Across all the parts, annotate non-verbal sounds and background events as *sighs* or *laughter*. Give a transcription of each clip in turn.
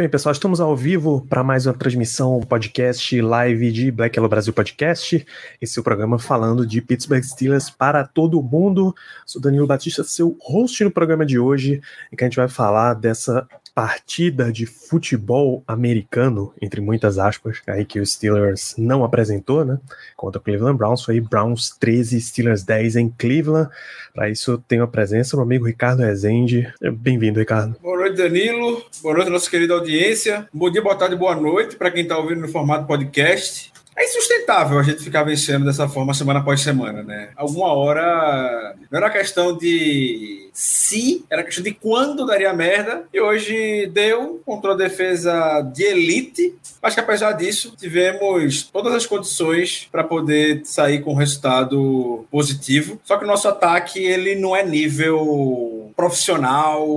Bem, pessoal, estamos ao vivo para mais uma transmissão, podcast live de Black Yellow Brasil Podcast. Esse é o programa falando de Pittsburgh Steelers para todo mundo. Sou Danilo Batista, seu host no programa de hoje, em que a gente vai falar dessa partida de futebol americano, entre muitas aspas, aí que o Steelers não apresentou, né? Contra o Cleveland Browns, foi Browns 13, Steelers 10 em Cleveland. Para isso, tenho a presença do amigo Ricardo Rezende. Bem-vindo, Ricardo. Boa noite, Danilo. Boa noite, nossa querida audiência. Bom dia, boa tarde, boa noite para quem está ouvindo no formato podcast. É insustentável a gente ficar vencendo dessa forma semana após semana, né? Alguma hora não era questão de se, era questão de quando daria merda. E hoje deu contra a defesa de elite. Acho que apesar disso, tivemos todas as condições para poder sair com um resultado positivo. Só que o nosso ataque ele não é nível profissional,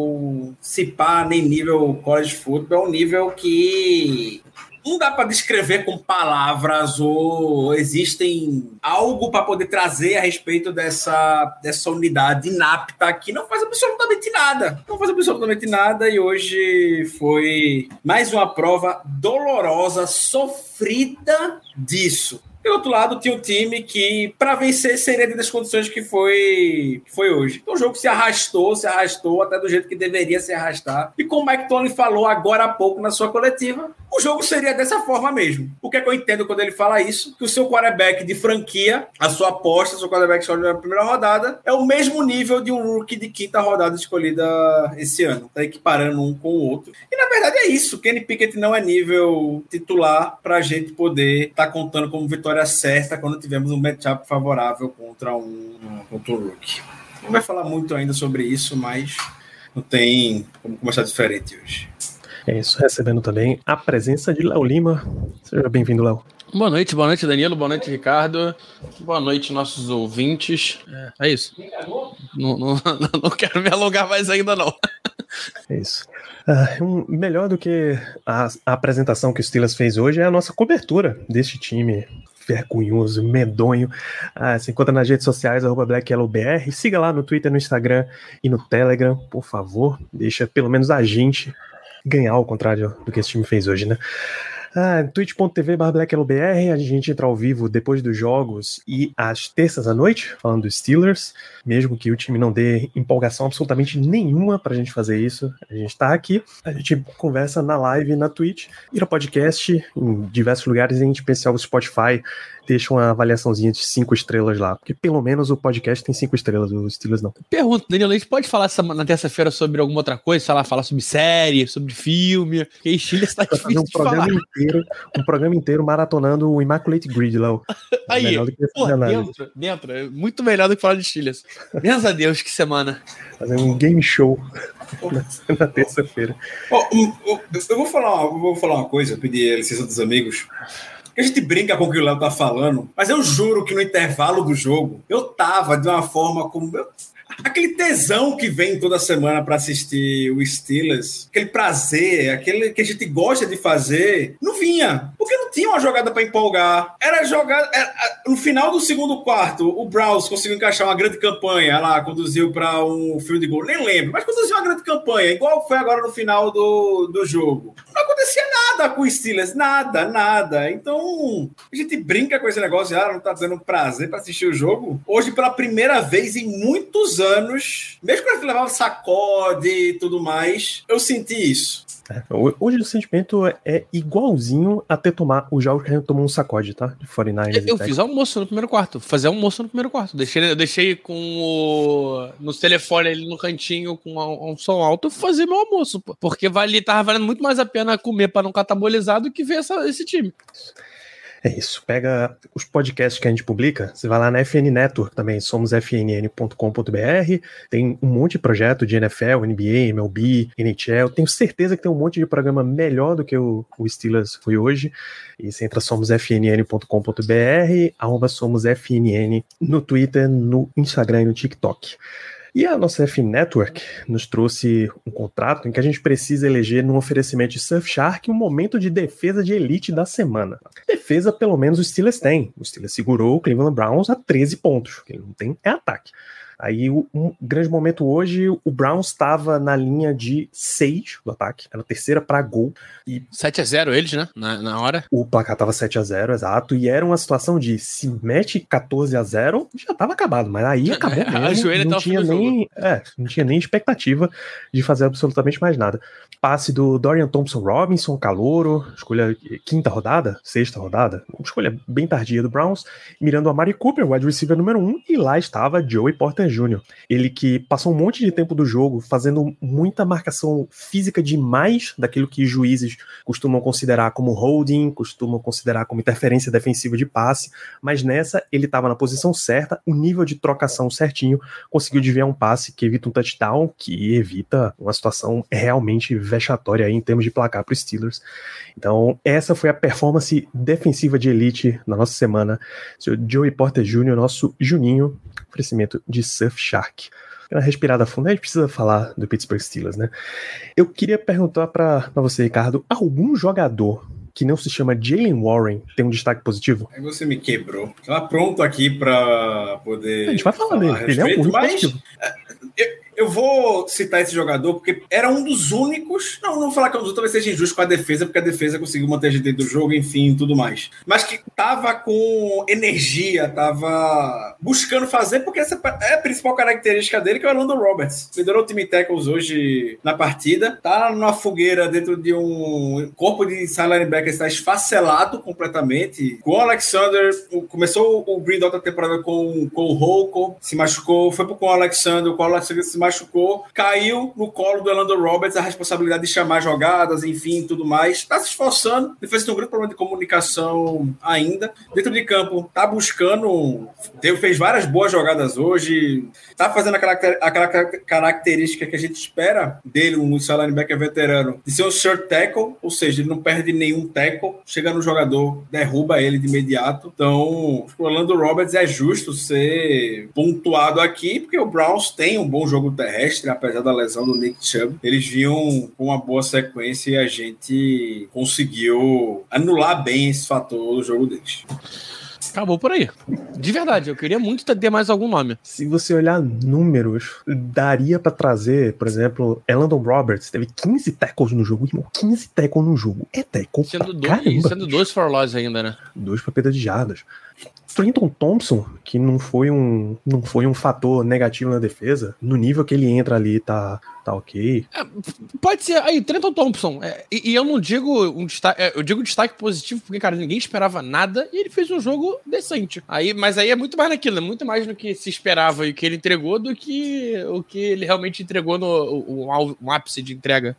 se pá, nem nível college football, é um nível que não dá para descrever com palavras ou existem algo para poder trazer a respeito dessa, dessa unidade inapta que não faz absolutamente nada. Não faz absolutamente nada e hoje foi mais uma prova dolorosa, sofrida disso. E do outro lado, tinha um time que, para vencer, seria das condições que foi, que foi hoje. Então, o jogo se arrastou, se arrastou até do jeito que deveria se arrastar. E como o Mike Tony falou agora há pouco na sua coletiva, o jogo seria dessa forma mesmo. O que é que eu entendo quando ele fala isso? Que o seu quarterback de franquia, a sua aposta, o seu quarterback escolhido na primeira rodada, é o mesmo nível de um rookie de quinta rodada escolhida esse ano. Tá equiparando um com o outro. E na verdade é isso. Kenny Pickett não é nível titular pra gente poder estar tá contando como vitória certa quando tivermos um matchup favorável contra um, contra um rookie. Não vai falar muito ainda sobre isso, mas não tem como começar diferente hoje. É isso, recebendo também a presença de Léo Lima. Seja bem-vindo, Léo. Boa noite, boa noite, Danilo, boa noite, Ricardo. Boa noite, nossos ouvintes. É, é isso. Não, não, *laughs* não, quero me alongar mais ainda, não. É isso. Uh, um, melhor do que a, a, apresentação que o Steelers fez hoje é a nossa cobertura deste time vergonhoso, medonho. Ah, se encontra nas redes sociais, arroba BlackYellowBR. Siga lá no Twitter, no Instagram e no Telegram, por favor. Deixa pelo menos a gente ganhar ao contrário do que esse time fez hoje, né? Ah, twitch.tv a gente entra ao vivo depois dos jogos e às terças à noite, falando dos Steelers, mesmo que o time não dê empolgação absolutamente nenhuma pra gente fazer isso. A gente tá aqui, a gente conversa na live, na Twitch e no podcast, em diversos lugares, em especial o Spotify, deixa uma avaliaçãozinha de cinco estrelas lá. Porque pelo menos o podcast tem cinco estrelas, os Steelers não. Pergunta, Daniel, a gente pode falar essa, na terça-feira sobre alguma outra coisa? Sei lá, falar sobre série, sobre filme? Porque Chile está *laughs* difícil um programa falar. inteiro, Um programa inteiro maratonando o Immaculate Grid. É *laughs* Aí, porra, dentro, dentro. É muito melhor do que falar de Steelers. Graças a Deus, que semana. Fazer um game show *laughs* na, na terça-feira. Oh, eu, vou falar, eu vou falar uma coisa, pedir a licença dos amigos. A gente brinca com o que o Léo tá falando, mas eu juro que no intervalo do jogo eu tava de uma forma como. Eu, aquele tesão que vem toda semana para assistir o Steelers, aquele prazer, aquele que a gente gosta de fazer, não vinha. Porque não tinha uma jogada para empolgar. Era jogada. Era, no final do segundo quarto, o Browns conseguiu encaixar uma grande campanha lá, conduziu para um field goal. Nem lembro, mas conduziu uma grande campanha, igual foi agora no final do, do jogo. Não acontecia nada com o Steelers, nada, nada. Então, a gente brinca com esse negócio, ah, não tá dando prazer para assistir o jogo. Hoje, pela primeira vez em muitos anos, mesmo quando gente levava sacode e tudo mais, eu senti isso. É, hoje o sentimento é igualzinho a ter tomar o jogo que a gente tomou um sacode, tá? De 49ers. Eu, eu fiz almoço no primeiro quarto. Fazer almoço no primeiro quarto. Deixei, eu deixei com o. no telefone ali no cantinho com um, um som alto fazer meu almoço, pô. Porque vale, tava valendo muito mais a pena comer para não catabolizar do que ver essa, esse time. É isso. Pega os podcasts que a gente publica, você vai lá na FN Network também, somos fnn.com.br, tem um monte de projeto de NFL, NBA, MLB, NHL. Tenho certeza que tem um monte de programa melhor do que o, o Steelers foi hoje. E você entra somosfnn.com.br, arroba somosfnn no Twitter, no Instagram e no TikTok. E a nossa F Network nos trouxe um contrato em que a gente precisa eleger num oferecimento de Surfshark um momento de defesa de elite da semana. Defesa, pelo menos, o Steelers tem. O Steelers segurou o Cleveland Browns a 13 pontos. O que ele não tem é ataque. Aí, um grande momento hoje, o Browns estava na linha de 6 do ataque, era a terceira para gol. E 7 a 0 eles, né? Na, na hora. O placar tava 7 a 0 exato. E era uma situação de se mete 14 a 0 já tava acabado. Mas aí *laughs* acabou mesmo. não tinha nem, é, não tinha nem expectativa de fazer absolutamente mais nada. Passe do Dorian Thompson Robinson, calouro, escolha quinta rodada, sexta rodada, escolha bem tardia do Browns, mirando a Mari Cooper, wide receiver número 1, um, e lá estava Joey Porter Jr. Ele que passou um monte de tempo do jogo fazendo muita marcação física demais daquilo que juízes costumam considerar como holding, costumam considerar como interferência defensiva de passe, mas nessa ele estava na posição certa, o nível de trocação certinho, conseguiu desviar um passe que evita um touchdown, que evita uma situação realmente vexatória em termos de placar para os Steelers. Então, essa foi a performance defensiva de elite na nossa semana. Seu Joey Porter Jr., nosso Juninho, oferecimento de Surfshark. Uma respirada funda, a gente precisa falar do Pittsburgh Steelers, né? Eu queria perguntar para você, Ricardo, algum jogador que não se chama Jalen Warren tem um destaque positivo? Aí você me quebrou. Tava pronto aqui para poder. A gente vai falar, falar dele. Ele é um mas... É, eu, eu vou citar esse jogador porque era um dos únicos. Não, não vou falar que é um dos outros talvez seja injusto com a defesa, porque a defesa conseguiu manter a gente dentro do jogo, enfim, tudo mais. Mas que tava com energia, tava buscando fazer, porque essa é a principal característica dele, que é o Orlando Roberts. Liderou o time tackles hoje na partida, tá numa fogueira dentro de um corpo de side linebacker está esfacelado completamente. Com o Alexander, começou o Green da temporada com, com o Holcomb, se machucou, foi pro com o Alexander, com o Alexander se machucou, caiu no colo do Orlando Roberts a responsabilidade de chamar jogadas, enfim, tudo mais. Está se esforçando. Defesa tem um grande problema de comunicação ainda. Dentro de campo, tá buscando. Fez várias boas jogadas hoje. Tá fazendo aquela, aquela característica que a gente espera dele, um linebacker veterano, de ser um short tackle, ou seja, ele não perde nenhum tackle. Chega no jogador, derruba ele de imediato. Então, o Orlando Roberts é justo ser pontuado aqui, porque o Browns tem um bom jogo terrestre, apesar da lesão do Nick Chubb. Eles vinham com uma boa sequência e a gente conseguiu anular bem esse fator do jogo deles. Acabou por aí. De verdade, eu queria muito ter mais algum nome. Se você olhar números, daria para trazer, por exemplo, Elandon Roberts teve 15 tackles no jogo, irmão. 15 tackles no jogo. É tackle. Sendo, dois, sendo dois for loss ainda, né? Dois pra perda de jardas. Trenton Thompson, que não foi um não foi um fator negativo na defesa, no nível que ele entra ali tá tá ok. É, pode ser aí Trenton Thompson. É, e, e, eu não digo um destaque, é, eu digo destaque positivo porque cara ninguém esperava nada e ele fez um jogo decente. Aí, mas aí é muito mais naquilo, é muito mais no que se esperava e o que ele entregou do que o que ele realmente entregou no o, o ápice de entrega.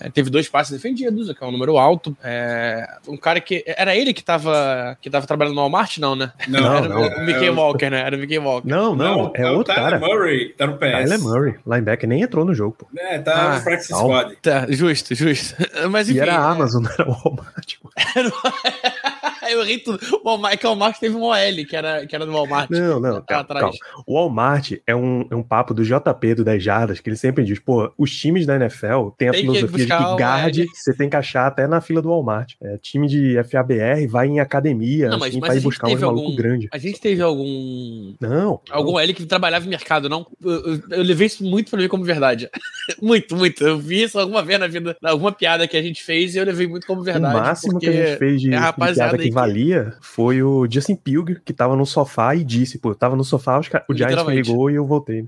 É, teve dois passes defendidos, que é um número alto. É, um cara que. Era ele que tava, que tava trabalhando no Walmart, não, né? Não, era não. o Mickey é, Walker, né? Era o Mickey Walker. Não, não, não é, é outro cara. Murray, tá no PS. Tyler Murray, linebacker, nem entrou no jogo, pô. É, tá ah, no practice squad. Tá, justo, justo. *laughs* Mas enfim. E era a Amazon, não *laughs* era o Walmart. *laughs* *laughs* eu ri tudo. O Walmart teve um OL, que era, que era do Walmart. Não, não, calma, calma. O Walmart é um, é um papo do JP do 10 Jardas, que ele sempre diz, pô, os times da NFL têm a tem filosofia de que guard você tem que achar até na fila do Walmart. É, time de FABR vai em academia, não, mas, assim, mas vai buscar um maluco algum, grande. A gente teve algum... Não. Algum L que trabalhava em mercado, não? Eu, eu, eu levei isso muito pra mim como verdade. *laughs* muito, muito. Eu vi isso alguma vez na vida, alguma piada que a gente fez e eu levei muito como verdade. O máximo que a gente fez de, é de piada que valia foi o Justin Pilger, que tava no sofá e disse, pô, eu tava no sofá, o Giants me ligou e eu voltei.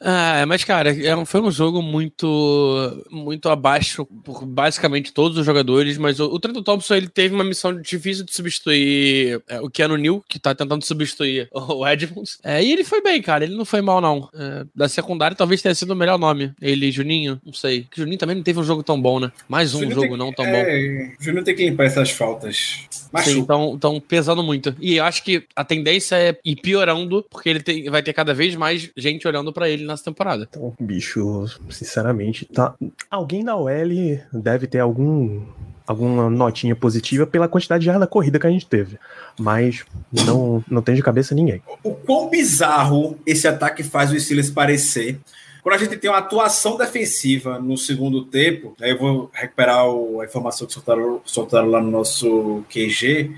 Ah, mas, cara, é foi um jogo muito muito abaixo por basicamente todos os jogadores, mas o, o Trenton Thompson ele teve uma missão difícil de substituir é, o Keanu Neal, que tá tentando substituir *laughs* o Edmonds. É, e ele foi bem, cara, ele não foi mal, não. É, da secundária talvez tenha sido o melhor nome. Ele, Juninho, não sei. Que Juninho também não teve um jogo tão bom, né? Mais um Juninho jogo não tão é, bom. Juninho tem que limpar essas faltas. Sim, estão pesando muito. E eu acho que a tendência é ir piorando, porque ele tem, vai ter cada vez mais gente olhando para ele nessa temporada. Então, bicho, sinceramente, tá. Alguém na OL deve ter algum alguma notinha positiva pela quantidade de jarda corrida que a gente teve. Mas não, não tem de cabeça ninguém. O quão bizarro esse ataque faz o Steelers parecer. Quando a gente tem uma atuação defensiva no segundo tempo, aí eu vou recuperar o, a informação que soltaram, soltaram lá no nosso QG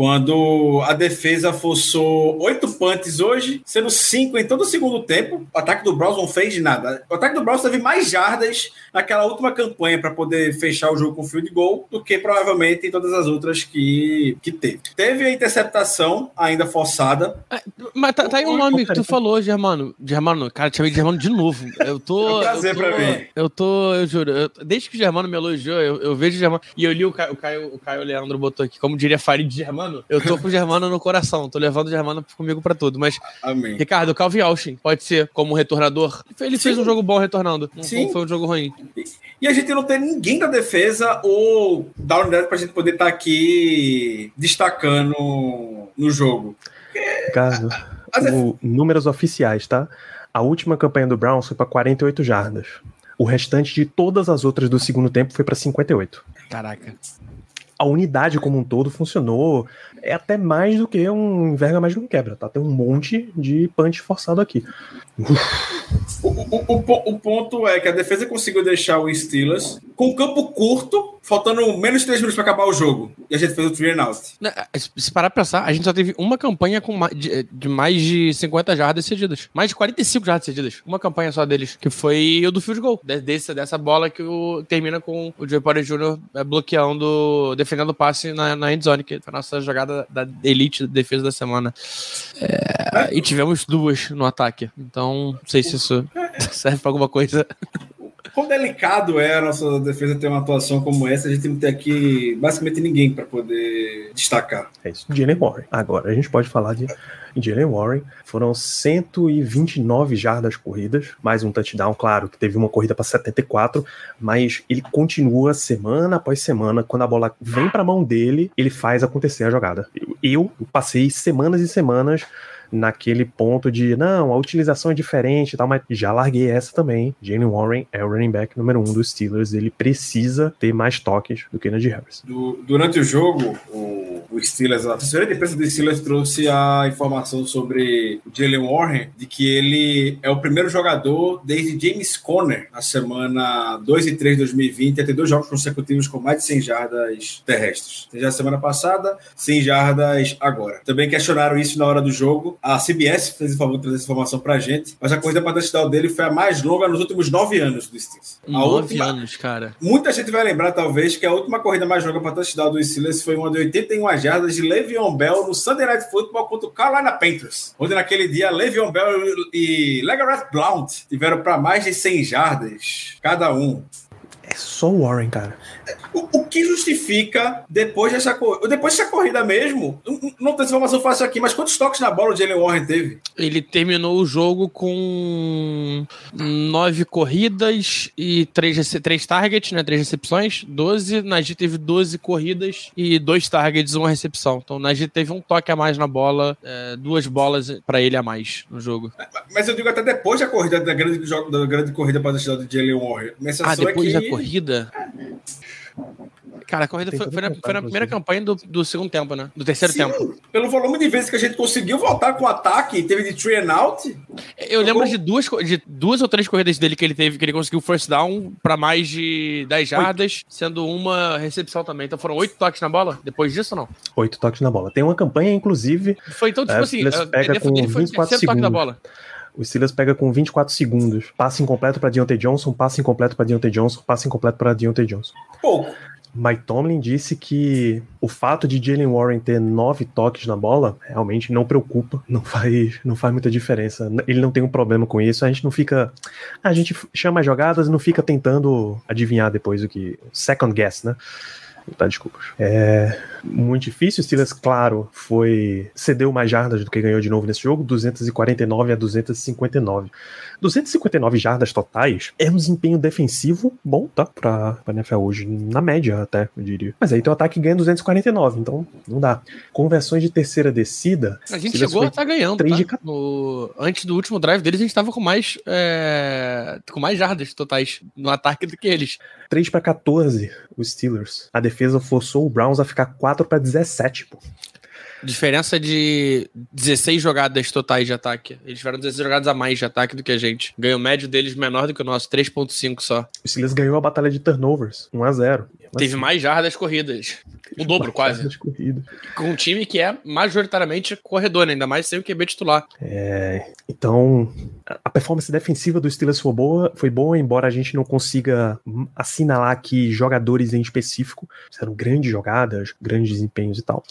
quando a defesa forçou oito punts hoje, sendo cinco em todo o segundo tempo. O ataque do Browns não fez nada. O ataque do Browns teve mais jardas naquela última campanha para poder fechar o jogo com field goal do que provavelmente em todas as outras que, que teve. Teve a interceptação ainda forçada. É, mas tá, tá aí um nome que tu falou, Germano. Germano, cara, te chamei de Germano de novo. Eu tô. *laughs* É um prazer eu tô, pra mim. Eu tô, eu juro, eu, desde que o Germano me elogiou, eu, eu vejo o Germano. E eu li o Caio, o Caio, o Caio Leandro botou aqui, como diria Farid de Germano Germano, eu tô com o Germano no coração, tô levando o Germano comigo pra tudo. Mas, Amém. Ricardo, Calvin Austin pode ser como retornador. Ele Sim. fez um jogo bom retornando, não Sim. foi um jogo ruim. E a gente não tem ninguém da defesa ou da unidade pra gente poder estar tá aqui destacando no jogo. Ricardo, o, números oficiais, tá? A última campanha do Browns foi para 48 jardas. O restante de todas as outras do segundo tempo foi para 58. Caraca a unidade como um todo funcionou. É até mais do que um enverga mais do que um quebra, tá? Tem um monte de punch forçado aqui. O, o, o, o, ponto é que a defesa conseguiu deixar o Steelers com campo curto, faltando menos de 3 minutos para acabar o jogo. E a gente fez o three and out. Se parar pra pensar, a gente só teve uma campanha com mais de, de, mais de 50 jardas cedidas. Mais de 45 jardas cedidas. Uma campanha só deles, que foi o do field goal. Desse, dessa bola que o, termina com o Joey Porter Jr. É, bloqueando, defendendo o passe na, na endzone, que foi a nossa jogada da elite de defesa da semana. É, e tivemos duas no ataque. Então, não sei se isso *laughs* serve pra alguma coisa. Quão delicado é a nossa defesa ter uma atuação como essa, a gente não tem aqui basicamente ninguém para poder destacar. É isso. Jalen Warren. Agora a gente pode falar de Jalen Warren. Foram 129 jardas corridas, mais um touchdown, claro, que teve uma corrida para 74, mas ele continua semana após semana, quando a bola vem para a mão dele, ele faz acontecer a jogada. Eu passei semanas e semanas naquele ponto de não, a utilização é diferente e tal, mas já larguei essa também. Jalen Warren é o running back número um dos Steelers, ele precisa ter mais toques do que Najee Harris. durante o jogo, o, o Steelers, a assessoria de imprensa do Steelers trouxe a informação sobre o Jalen Warren, de que ele é o primeiro jogador desde James Conner, na semana 2 e 3 de 2020, a ter dois jogos consecutivos com mais de 100 jardas terrestres. Já a semana passada, 100 jardas agora. Também questionaram isso na hora do jogo. A CBS fez o favor de trazer essa informação pra gente, mas a corrida para touchdown dele foi a mais longa nos últimos nove anos do Steelers. Nove última, anos, cara. Muita gente vai lembrar, talvez, que a última corrida mais longa para touchdown do Steelers foi uma de 81 jardas de Le'Veon Bell no Sunday Night Football contra o Carolina Panthers, onde naquele dia Le'Veon Bell e Legarrette Blount tiveram para mais de 100 jardas cada um. É só o Warren, cara. O, o, que justifica depois dessa, depois dessa corrida mesmo? Não tem informação fácil aqui, mas quantos toques na bola o Jalen Warren teve? Ele terminou o jogo com nove corridas e três, três targets, né? Três recepções. Doze. Najee teve 12 corridas e dois targets, uma recepção. Então Najee teve um toque a mais na bola, é, duas bolas para ele a mais no jogo. Mas eu digo até depois da corrida, da grande, da grande corrida para a do Jalen Warren. ah, depois é que... da corrida? Cara, a corrida foi, foi, na, foi na primeira campanha do, do, segundo tempo, né? Do terceiro Sim, tempo. Pelo volume de vezes que a gente conseguiu voltar com o ataque, teve de three and out. Eu lembro de duas, de duas ou três corridas dele que ele teve, que ele conseguiu first down para mais de 10 jardas, oito. sendo uma recepção também. Então foram oito toques na bola depois disso ou não? Oito toques na bola. Tem uma campanha, inclusive. Foi então, tipo é, assim, pega ele, com ele foi 24 segundos. toque da bola. O Steelers pega com 24 segundos. Passe incompleto para Deontay Johnson, passe incompleto para Deontay Johnson, passe incompleto para Deontay Johnson. Pouco. Mike Tomlin disse que o fato de Jalen Warren ter nove toques na bola realmente não preocupa, não faz, não faz muita diferença. Ele não tem um problema com isso. A gente não fica. A gente chama as jogadas e não fica tentando adivinhar depois o que. Second guess, né? Tá, desculpa. É muito difícil. O Steelers, claro, foi cedeu mais jardas do que ganhou de novo nesse jogo, 249 a 259. 259 jardas totais é um desempenho defensivo bom, tá? Pra, pra NFL hoje, na média até, eu diria. Mas aí tem o ataque ganha 249, então não dá. Conversões de terceira descida. A gente chegou a estar tá ganhando. 3 tá? de... no... Antes do último drive deles, a gente tava com mais, é... com mais jardas totais no ataque do que eles. 3 para 14, os Steelers. A defesa forçou o Browns a ficar 4 para 17, pô. Diferença de 16 jogadas totais de ataque. Eles tiveram 16 jogadas a mais de ataque do que a gente. Ganho médio deles menor do que o nosso, 3.5 só. O Steelers ganhou a batalha de turnovers, 1 a 0 Teve mais jardas corridas. O dobro, quase. Com um time que é majoritariamente corredor, né? ainda mais sem o QB titular. É, então, a performance defensiva do Steelers foi boa, foi boa, embora a gente não consiga assinalar aqui jogadores em específico. Fizeram grandes jogadas, grandes desempenhos e tal.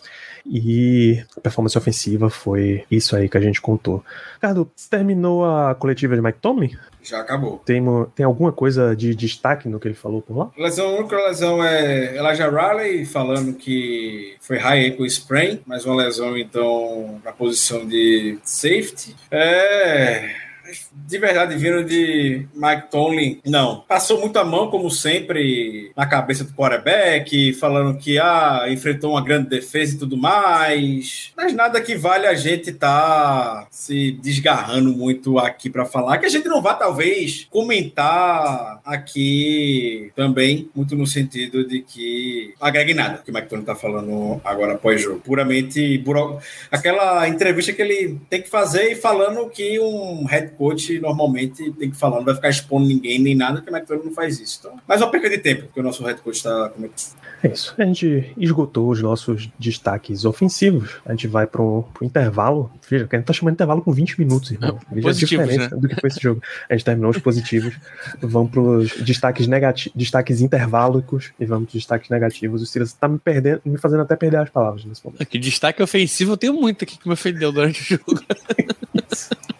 E a performance ofensiva foi isso aí que a gente contou. Ricardo, terminou a coletiva de Mike Tomlin? Já acabou. Tem, tem alguma coisa de destaque no que ele falou por lá? Lesão, a única lesão é Elijah Riley falando que foi high ankle sprain, mas uma lesão então na posição de safety. É de verdade vindo de Mike Tomlin, não. Passou muita mão, como sempre, na cabeça do quarterback, falando que ah, enfrentou uma grande defesa e tudo mais. Mas nada que vale a gente tá se desgarrando muito aqui para falar, que a gente não vai, talvez, comentar aqui também, muito no sentido de que agregue nada que o Mike Tomlin tá falando agora após jogo. Puramente buro... aquela entrevista que ele tem que fazer e falando que um head coach normalmente tem que falar, não vai ficar expondo ninguém nem nada, que o McTominay não faz isso. Então, mais uma perca de tempo que o nosso head coach está cometendo. É isso. A gente esgotou os nossos destaques ofensivos. A gente vai pro, pro intervalo. Veja, a gente tá chamando de intervalo com 20 minutos, irmão. Veja positivos, a diferença né? do que foi esse jogo. A gente terminou os positivos. vamos pros destaques negativos, destaques interválicos e vamos pros destaques negativos. O Silas tá me perdendo, me fazendo até perder as palavras nesse momento. Que destaque ofensivo eu tenho muito aqui que me ofendeu durante o jogo. *laughs*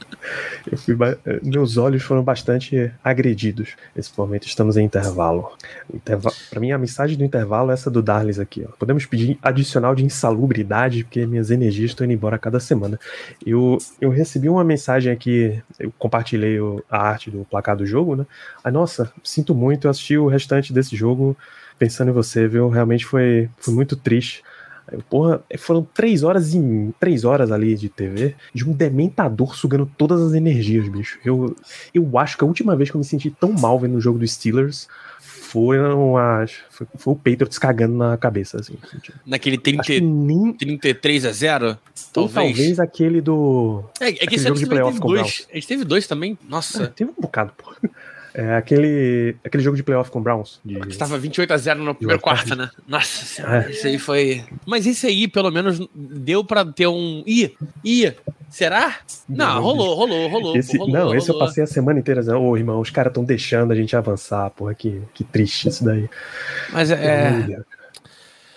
Eu fui eh, meus olhos foram bastante agredidos nesse momento. Estamos em intervalo. Interva... Para mim, a mensagem do intervalo é essa do Darles aqui. Ó. Podemos pedir adicional de insalubridade, porque minhas energias estão indo embora a cada semana. Eu, eu recebi uma mensagem aqui, eu compartilhei a arte do placar do jogo, né? Aí, nossa, sinto muito, eu assisti o restante desse jogo pensando em você, viu? Realmente foi, foi muito triste. Porra, foram três horas e três horas ali de TV de um dementador sugando todas as energias, bicho. Eu, eu acho que a última vez que eu me senti tão mal vendo o jogo do Steelers foi, uma, foi, foi o Patriots cagando na cabeça, assim. Tipo. Naquele 30, nem... 33 a 0? Talvez. talvez aquele do. É, é que esse jogo de playoff com dois. A gente teve dois também. Nossa. É, teve um bocado, pô. É aquele, aquele jogo de playoff com o Browns. De... Estava 28 a 0 no primeiro quarto, né? Nossa senhora, é. isso aí foi. Mas esse aí, pelo menos, deu pra ter um. Ih, ih, será? Não, não rolou, rolou, rolou. Esse, rolou, não, rolou. esse eu passei a semana inteira dizendo, ô irmão, os caras estão deixando a gente avançar, porra, que, que triste isso daí. Mas é.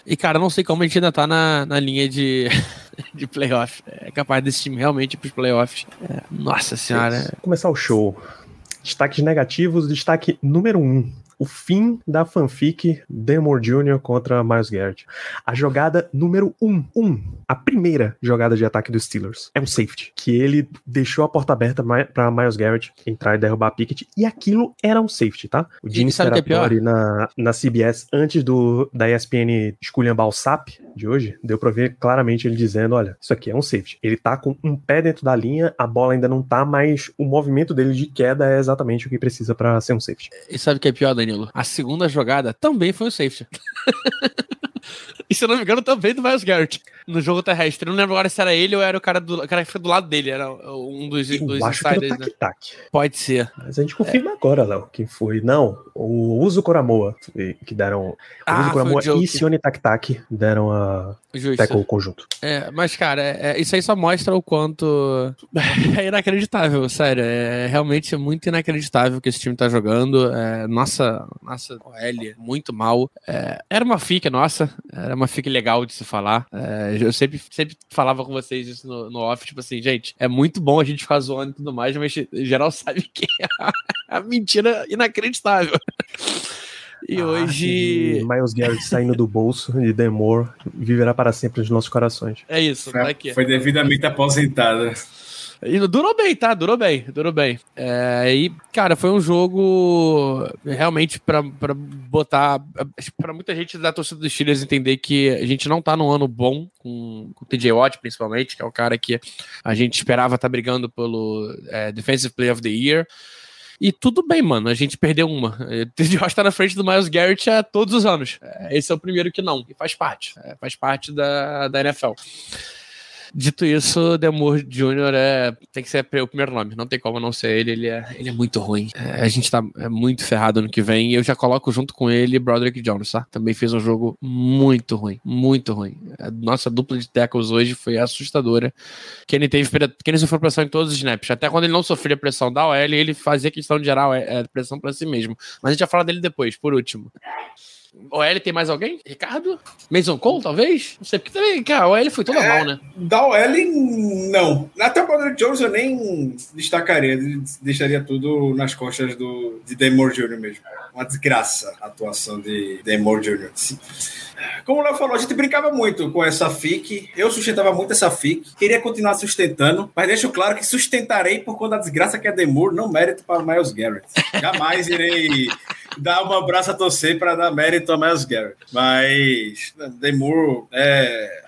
E, cara, não sei como a gente ainda tá na, na linha de, *laughs* de playoff. É capaz desse time realmente ir pros playoffs. É, nossa senhora. Começar o show. Destaques negativos, destaque número um o fim da fanfic Demore Jr. contra Miles Garrett. A jogada número um, um, a primeira jogada de ataque dos Steelers é um safety, que ele deixou a porta aberta para Miles Garrett entrar e derrubar a Pickett, e aquilo era um safety, tá? O Gene Speratori é na, na CBS, antes do da ESPN esculhambar o SAP de hoje, deu pra ver claramente ele dizendo, olha, isso aqui é um safety. Ele tá com um pé dentro da linha, a bola ainda não tá, mas o movimento dele de queda é exatamente o que precisa para ser um safety. E sabe o que é pior? Danilo. A segunda jogada também foi o safety. *laughs* E se eu não me engano, também do Miles Garrett no jogo terrestre. Eu não lembro agora se era ele ou era o cara, do, o cara que fica do lado dele. Era um dos, Eu dos acho que era o insiders. né? Pode ser. Mas a gente confirma agora, Léo, quem foi. Não, o Uso Coramoa, que- deram. O Ah, Uso o Coramoa Joke. e Sione Tac-Tac deram a Justo. tackle conjunto. É, mas, cara, é- é- isso aí só mostra o quanto *laughs* é inacreditável, sério. É realmente muito inacreditável que esse time tá jogando. É, nossa, nossa OL, muito mal. É, era uma fica nossa, era uma fica legal de se falar. É, eu sempre, sempre falava com vocês isso no, no off, tipo assim, gente, é muito bom a gente ficar zoando e tudo mais, mas em geral *laughs* sabe que é a, a mentira inacreditável. E A hoje. Miles Garrett saindo do bolso de Demore viverá para sempre nos nossos corações. É isso, tá aqui. Foi devidamente aposentada. E durou bem, tá? Durou bem, durou bem. É, e, cara, foi um jogo realmente pra botar. pra muita gente da torcida dos Steelers entender que a gente não tá num ano bom com, com o TJ Watt, principalmente, que é o cara que a gente esperava estar brigando pelo é, Defensive Player of the Year. E tudo bem, mano. A gente perdeu uma. TJ Watt tá na frente do Miles Garrett há todos os anos. É, Esse é o primeiro que não. E faz parte. É, faz parte da, da NFL. Dito isso, Demore Jr. É, tem que ser o primeiro nome, não tem como não ser ele, ele é, ele é muito ruim. É, a gente tá é muito ferrado no que vem e eu já coloco junto com ele Broderick Jones, tá? Também fez um jogo muito ruim, muito ruim. A nossa dupla de tackles hoje foi assustadora. Kenny teve Kenny sofreu pressão em todos os snaps, até quando ele não sofria pressão da OL, ele fazia questão de gerar é, pressão pra si mesmo. Mas a gente vai falar dele depois, por último. OL tem mais alguém? Ricardo? Mason Cole, talvez? Não sei, porque também, cara, a OL foi toda É. mal, né? Da OL, não. Até o Broderick Jones eu nem destacaria, deixaria tudo nas costas do, de Demore Jr. mesmo. Uma desgraça a atuação de Demore Jr. Como o Léo falou, a gente brincava muito com essa FIC. Eu sustentava muito essa FIC. Queria continuar sustentando, mas deixo claro que sustentarei por conta da desgraça que é Demore, não mérito para o Miles Garrett. Jamais irei dar um abraço a torcer para dar mérito a Miles Garrett. Mas Demore é.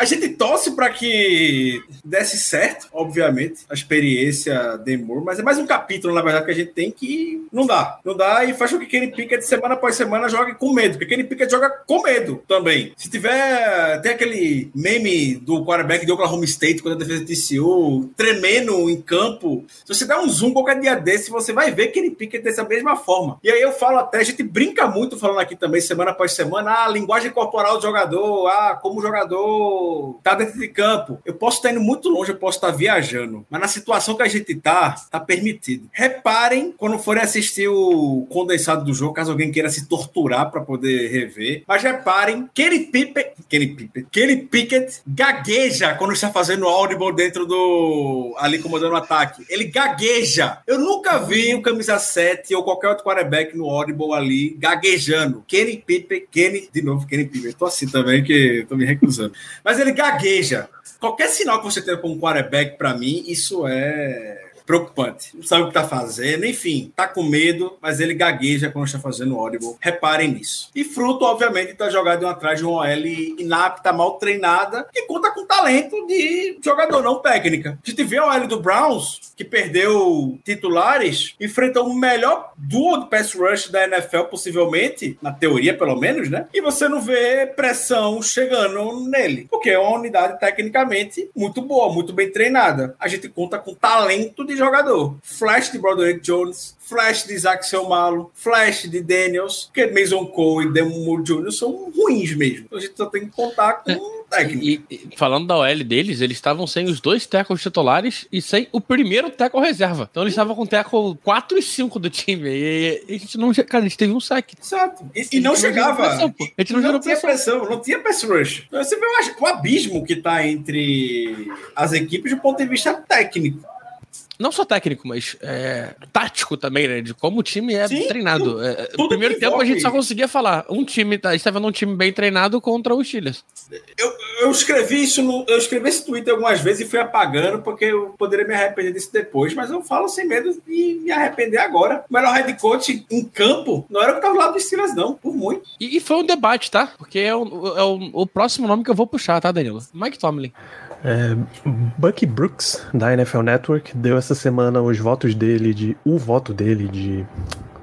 A gente torce para que desse certo, obviamente, a experiência Demur, mas é mais um capítulo, na verdade, que a gente tem que não dá. Não dá e faz com que Kenny Pickett, semana após semana, jogue com medo, porque Kenny Pickett joga com medo também. Se tiver, tem aquele meme do quarterback de Oklahoma State, quando a defesa de TCU, tremendo em campo, se você der um zoom qualquer dia desse, você vai ver Kenny Pickett dessa mesma forma. E aí eu falo até, a gente brinca muito falando aqui também, semana após semana, ah, a linguagem corporal do jogador, ah, como o jogador tá dentro de campo. Eu posso estar indo muito longe, eu posso estar viajando, mas na situação que a gente tá, tá permitido. Reparem quando forem assistir o condensado do jogo, caso alguém queira se torturar para poder rever. Mas reparem, Kenny Pickett, Kenny Pickett, Kenny Pickett gagueja quando está fazendo audible dentro do ali comandando o ataque. Ele gagueja. Eu nunca vi o camisa 7 ou qualquer outro quarterback no audible ali gaguejando. Kenny Pickett, Kenny, de novo Kenny Pickett. Tô assim também que tô me recusando. Mas ele gagueja. Qualquer sinal que você tenha com um quarterback, para mim, isso é preocupante. Não sabe o que tá fazendo, enfim, tá com medo, mas ele gagueja quando está fazendo o audible. Reparem nisso. E fruto, obviamente, de um atrás de uma OL inapta, mal treinada, que conta com talento de jogador, não técnica. A gente vê a OL do Browns, que perdeu titulares, enfrentou o melhor duo de pass rush da NFL, possivelmente, na teoria, pelo menos, né? E você não vê pressão chegando nele, porque é uma unidade tecnicamente muito boa, muito bem treinada. A gente conta com talento de jogador. Flash de Broderick Jones, flash de Isaac Selmalo, flash de Daniels, que Mason Cole e Demore Jr. são ruins mesmo. Então a gente só tem que contar com um técnico. E, e falando da OL deles, eles estavam sem os dois tackles titulares e sem o primeiro tackle reserva. Então eles estavam com o tackle 4 e 5 do time. E, e a gente não. Cara, a gente teve um saque. Exato. E, não chegava. Pressão, a gente não, Não, tinha pressão. pressão, não tinha pass rush. Então, Você vê o, o abismo que está entre as equipes do ponto de vista técnico. Não só técnico, mas é, tático também, né? De como o time é Sim, treinado. tudo- É, no primeiro tempo a gente envolve- só conseguia falar. Um time, a gente tá vendo um time bem treinado contra os Steelers. Eu, eu escrevi isso, no, eu escrevi esse tweet algumas vezes e fui apagando, porque eu poderia me arrepender disso depois, mas eu falo sem medo de me arrepender agora. O melhor head coach em campo não era o que estava lá do Steelers, não, por muito. E, e foi um debate, tá? Porque é, o, é o, o próximo nome que eu vou puxar, tá, Danilo? Mike Tomlin. É, Bucky Brooks, da NFL Network, deu essa semana os votos dele de. O voto dele de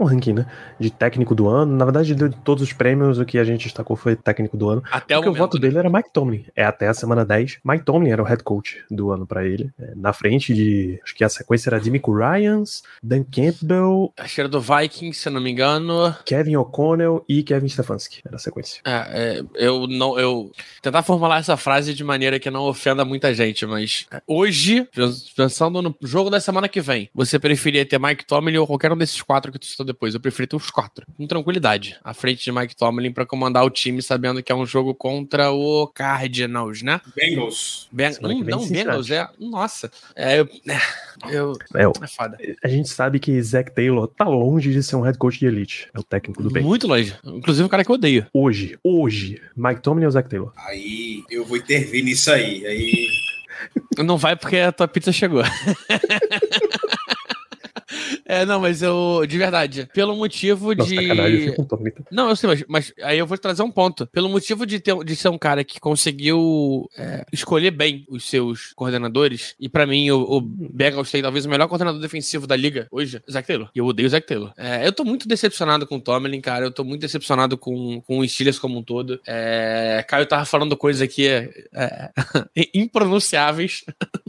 um ranking, né? De técnico do ano. Na verdade, de todos os prêmios, o que a gente destacou foi técnico do ano. Até Porque o o, momento, voto né? dele era Mike Tomlin. É até a semana 10. Mike Tomlin era o head coach do ano pra ele. É, na frente de. Acho que a sequência era Demico Ryans, Dan Campbell, Acho que era do Vikings, se eu não me engano. Kevin O'Connell e Kevin Stefanski. Era a sequência. É, é, eu não. Eu tentar formular essa frase de maneira que não ofenda muita gente, mas é, hoje, pensando no jogo da semana que vem, você preferia ter Mike Tomlin ou qualquer um desses quatro que tu citou depois? Eu preferia ter os quatro, com tranquilidade, à frente de Mike Tomlin pra comandar o time, sabendo que é um jogo contra o Cardinals, né? Bengals. Ben, que não. Bengals, é. Nossa. É, eu. é, eu É, o- é foda. a gente sabe que Zach Taylor tá longe de ser um head coach de elite. É o técnico do bem. Muito longe. Inclusive o cara que eu odeio. Hoje, hoje, Mike Tomlin ou Zach Taylor? Aí eu vou intervir nisso aí. Aí Não vai porque a tua pizza chegou. *laughs* É, não, mas eu, de verdade, pelo motivo Nossa, sacanagem, eu de. fico com o Tomlin. tá? Não, eu sei, mas, mas aí eu vou trazer um ponto. Pelo motivo de, ter, de ser um cara que conseguiu é, escolher bem os seus coordenadores, e pra mim o, o Bengals tem talvez o melhor coordenador defensivo da liga hoje, Zach Taylor. E eu odeio o Zach Taylor. É, eu tô muito decepcionado com o Tomlin, cara. Eu tô muito decepcionado com, com o Steelers como um todo. É, Caio tava falando coisas aqui é, é, *laughs* impronunciáveis. *laughs*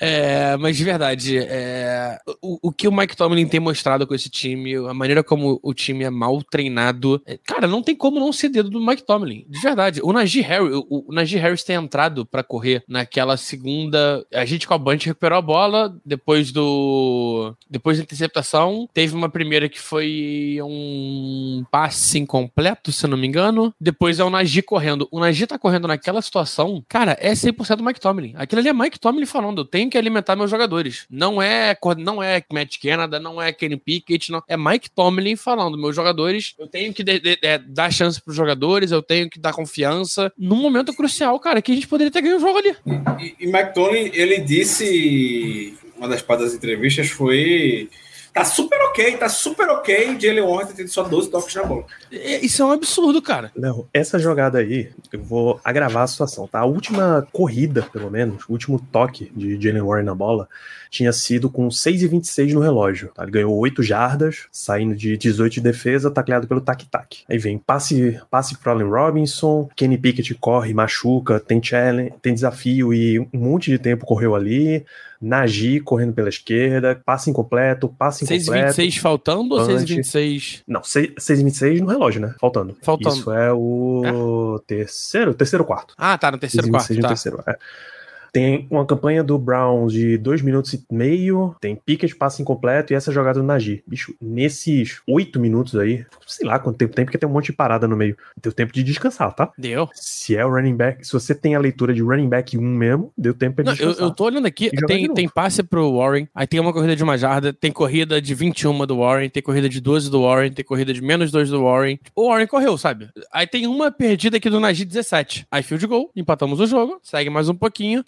É, mas de verdade, é, o, o que o Mike Tomlin tem mostrado com esse time, a maneira como o time é mal treinado, é, cara, não tem como não ser dedo do Mike Tomlin. De verdade. O Najee Harris, o, o Najee Harris tem entrado pra correr naquela segunda. A gente com a Bunch recuperou a bola depois do. Depois da interceptação. Teve uma primeira que foi um passe incompleto, se não me engano. Depois é o Najee correndo. O Najee tá correndo naquela situação, cara, é 100% do Mike Tomlin. Aquilo ali é Mike Tomlin falando: eu tenho que alimentar meus jogadores. Não é, não é Matt Canada, não é Kenny Pickett, não. É Mike Tomlin falando: meus jogadores, eu tenho que de- de- é, dar chance pros jogadores, eu tenho que dar confiança. Num momento crucial, cara, que a gente poderia ter ganho o jogo ali. E, e McTominay, ele disse, uma das partes das entrevistas foi, tá super ok, tá super ok Jalen Warren ter tido só 12 toques na bola. É, Isso é um absurdo, cara. Não, essa jogada aí, eu vou agravar a situação, tá? A última corrida, pelo menos, o último toque de Jalen Warren na bola, tinha sido com 6 e 26 no relógio, tá? Ele ganhou 8 jardas, saindo de 18 de defesa, tacleado pelo tac-tac. Aí vem passe, passe pro Allen Robinson, Kenny Pickett corre, machuca, tem challenge, tem desafio e um monte de tempo correu ali. Najee correndo pela esquerda, passe incompleto, passe 6 incompleto. 26 faltando ou 6 e Punch. 26? Não, 6, 6 e 26 no relógio, né? Faltando. Faltando. Isso é o terceiro, terceiro quarto. Ah, tá, no terceiro 6 e quarto. 26 no Tá. terceiro, é. Tem uma campanha do Browns de 2 minutos e meio, tem Pickett, passe incompleto e essa jogada do Najee. Bicho, nesses 8 minutos aí, sei lá quanto tempo tem, porque tem um monte de parada no meio. Deu tempo de descansar, tá? Deu. Se é o running back, se você tem a leitura de running back 1 mesmo, deu tempo pra Não, eu, descansar. eu tô olhando aqui, de tem, tem passe pro Warren, aí tem uma corrida de uma jarda, tem corrida de 21 do Warren, tem corrida de 12 do Warren, tem corrida de menos 2 do Warren. O Warren correu, sabe? Aí tem uma perdida aqui do Najee 17. Aí field goal, empatamos o jogo, segue mais um pouquinho.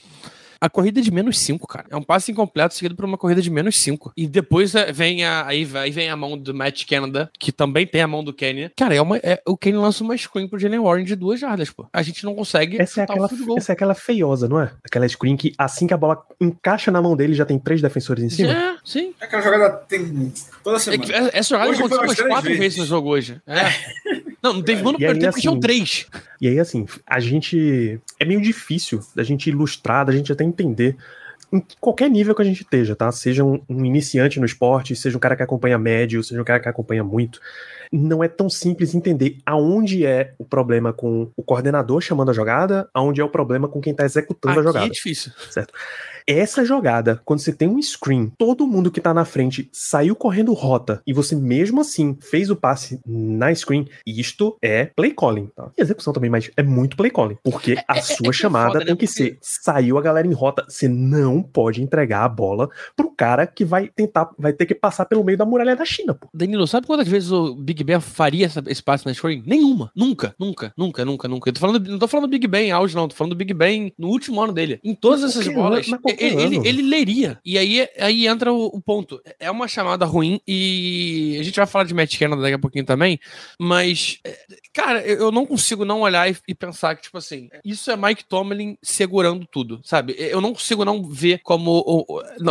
A corrida é de menos 5, cara. É um passe incompleto seguido por uma corrida de menos 5. E depois é, vem a, aí, vem a mão do Matt Canada, que também tem a mão do Kenny. Cara, é uma, é- o Kenny lança uma screen pro Jalen Warren de duas jardas, pô. A gente não consegue Essa é, aquela, essa é aquela feiosa, não é? Aquela screen que assim que a bola encaixa na mão dele já tem três defensores em cima. É, sim. Aquela jogada tem toda É semana. que essa- Essa jogada aconteceu umas quatro vezes. vezes. no jogo hoje. É. *laughs* Não, não teve um no E primeiro aí, tempo que tinham assim, três. E aí, assim, a gente. É meio difícil da gente ilustrar, da gente até entender. Em qualquer nível que a gente esteja, tá? Seja um, um iniciante no esporte, seja um cara que acompanha médio, seja um cara que acompanha muito. Não é tão simples entender aonde é o problema com o coordenador chamando a jogada, aonde é o problema com quem tá executando a Aqui jogada. é difícil. Essa jogada, quando você tem um screen, todo mundo que tá na frente saiu correndo rota e você mesmo assim fez o passe na screen, isto é play calling, tá? E execução também, mas é muito play calling, porque a é- é sua que é chamada foda, né? tem que Porque- ser saiu a galera em rota, você não pode entregar a bola pro cara que vai tentar, vai ter que passar pelo meio da muralha da China, pô. Danilo, sabe quantas vezes o Big Ben faria essa- esse passe na screen? Nenhuma. Nunca, nunca, nunca, nunca, nunca. Eu tô falando, não tô falando do Big Ben auge, não. Tô falando do Big Ben no último ano dele. Em todas Mas essas bolas, ele, ele, ele leria. E aí, aí entra o, o ponto. É uma chamada ruim e a gente vai falar de Matt Canada daqui a pouquinho também, mas, é, cara, eu não consigo não olhar e, e pensar que, tipo assim, isso é Mike Tomlin segurando tudo, sabe? Eu não consigo não ver como,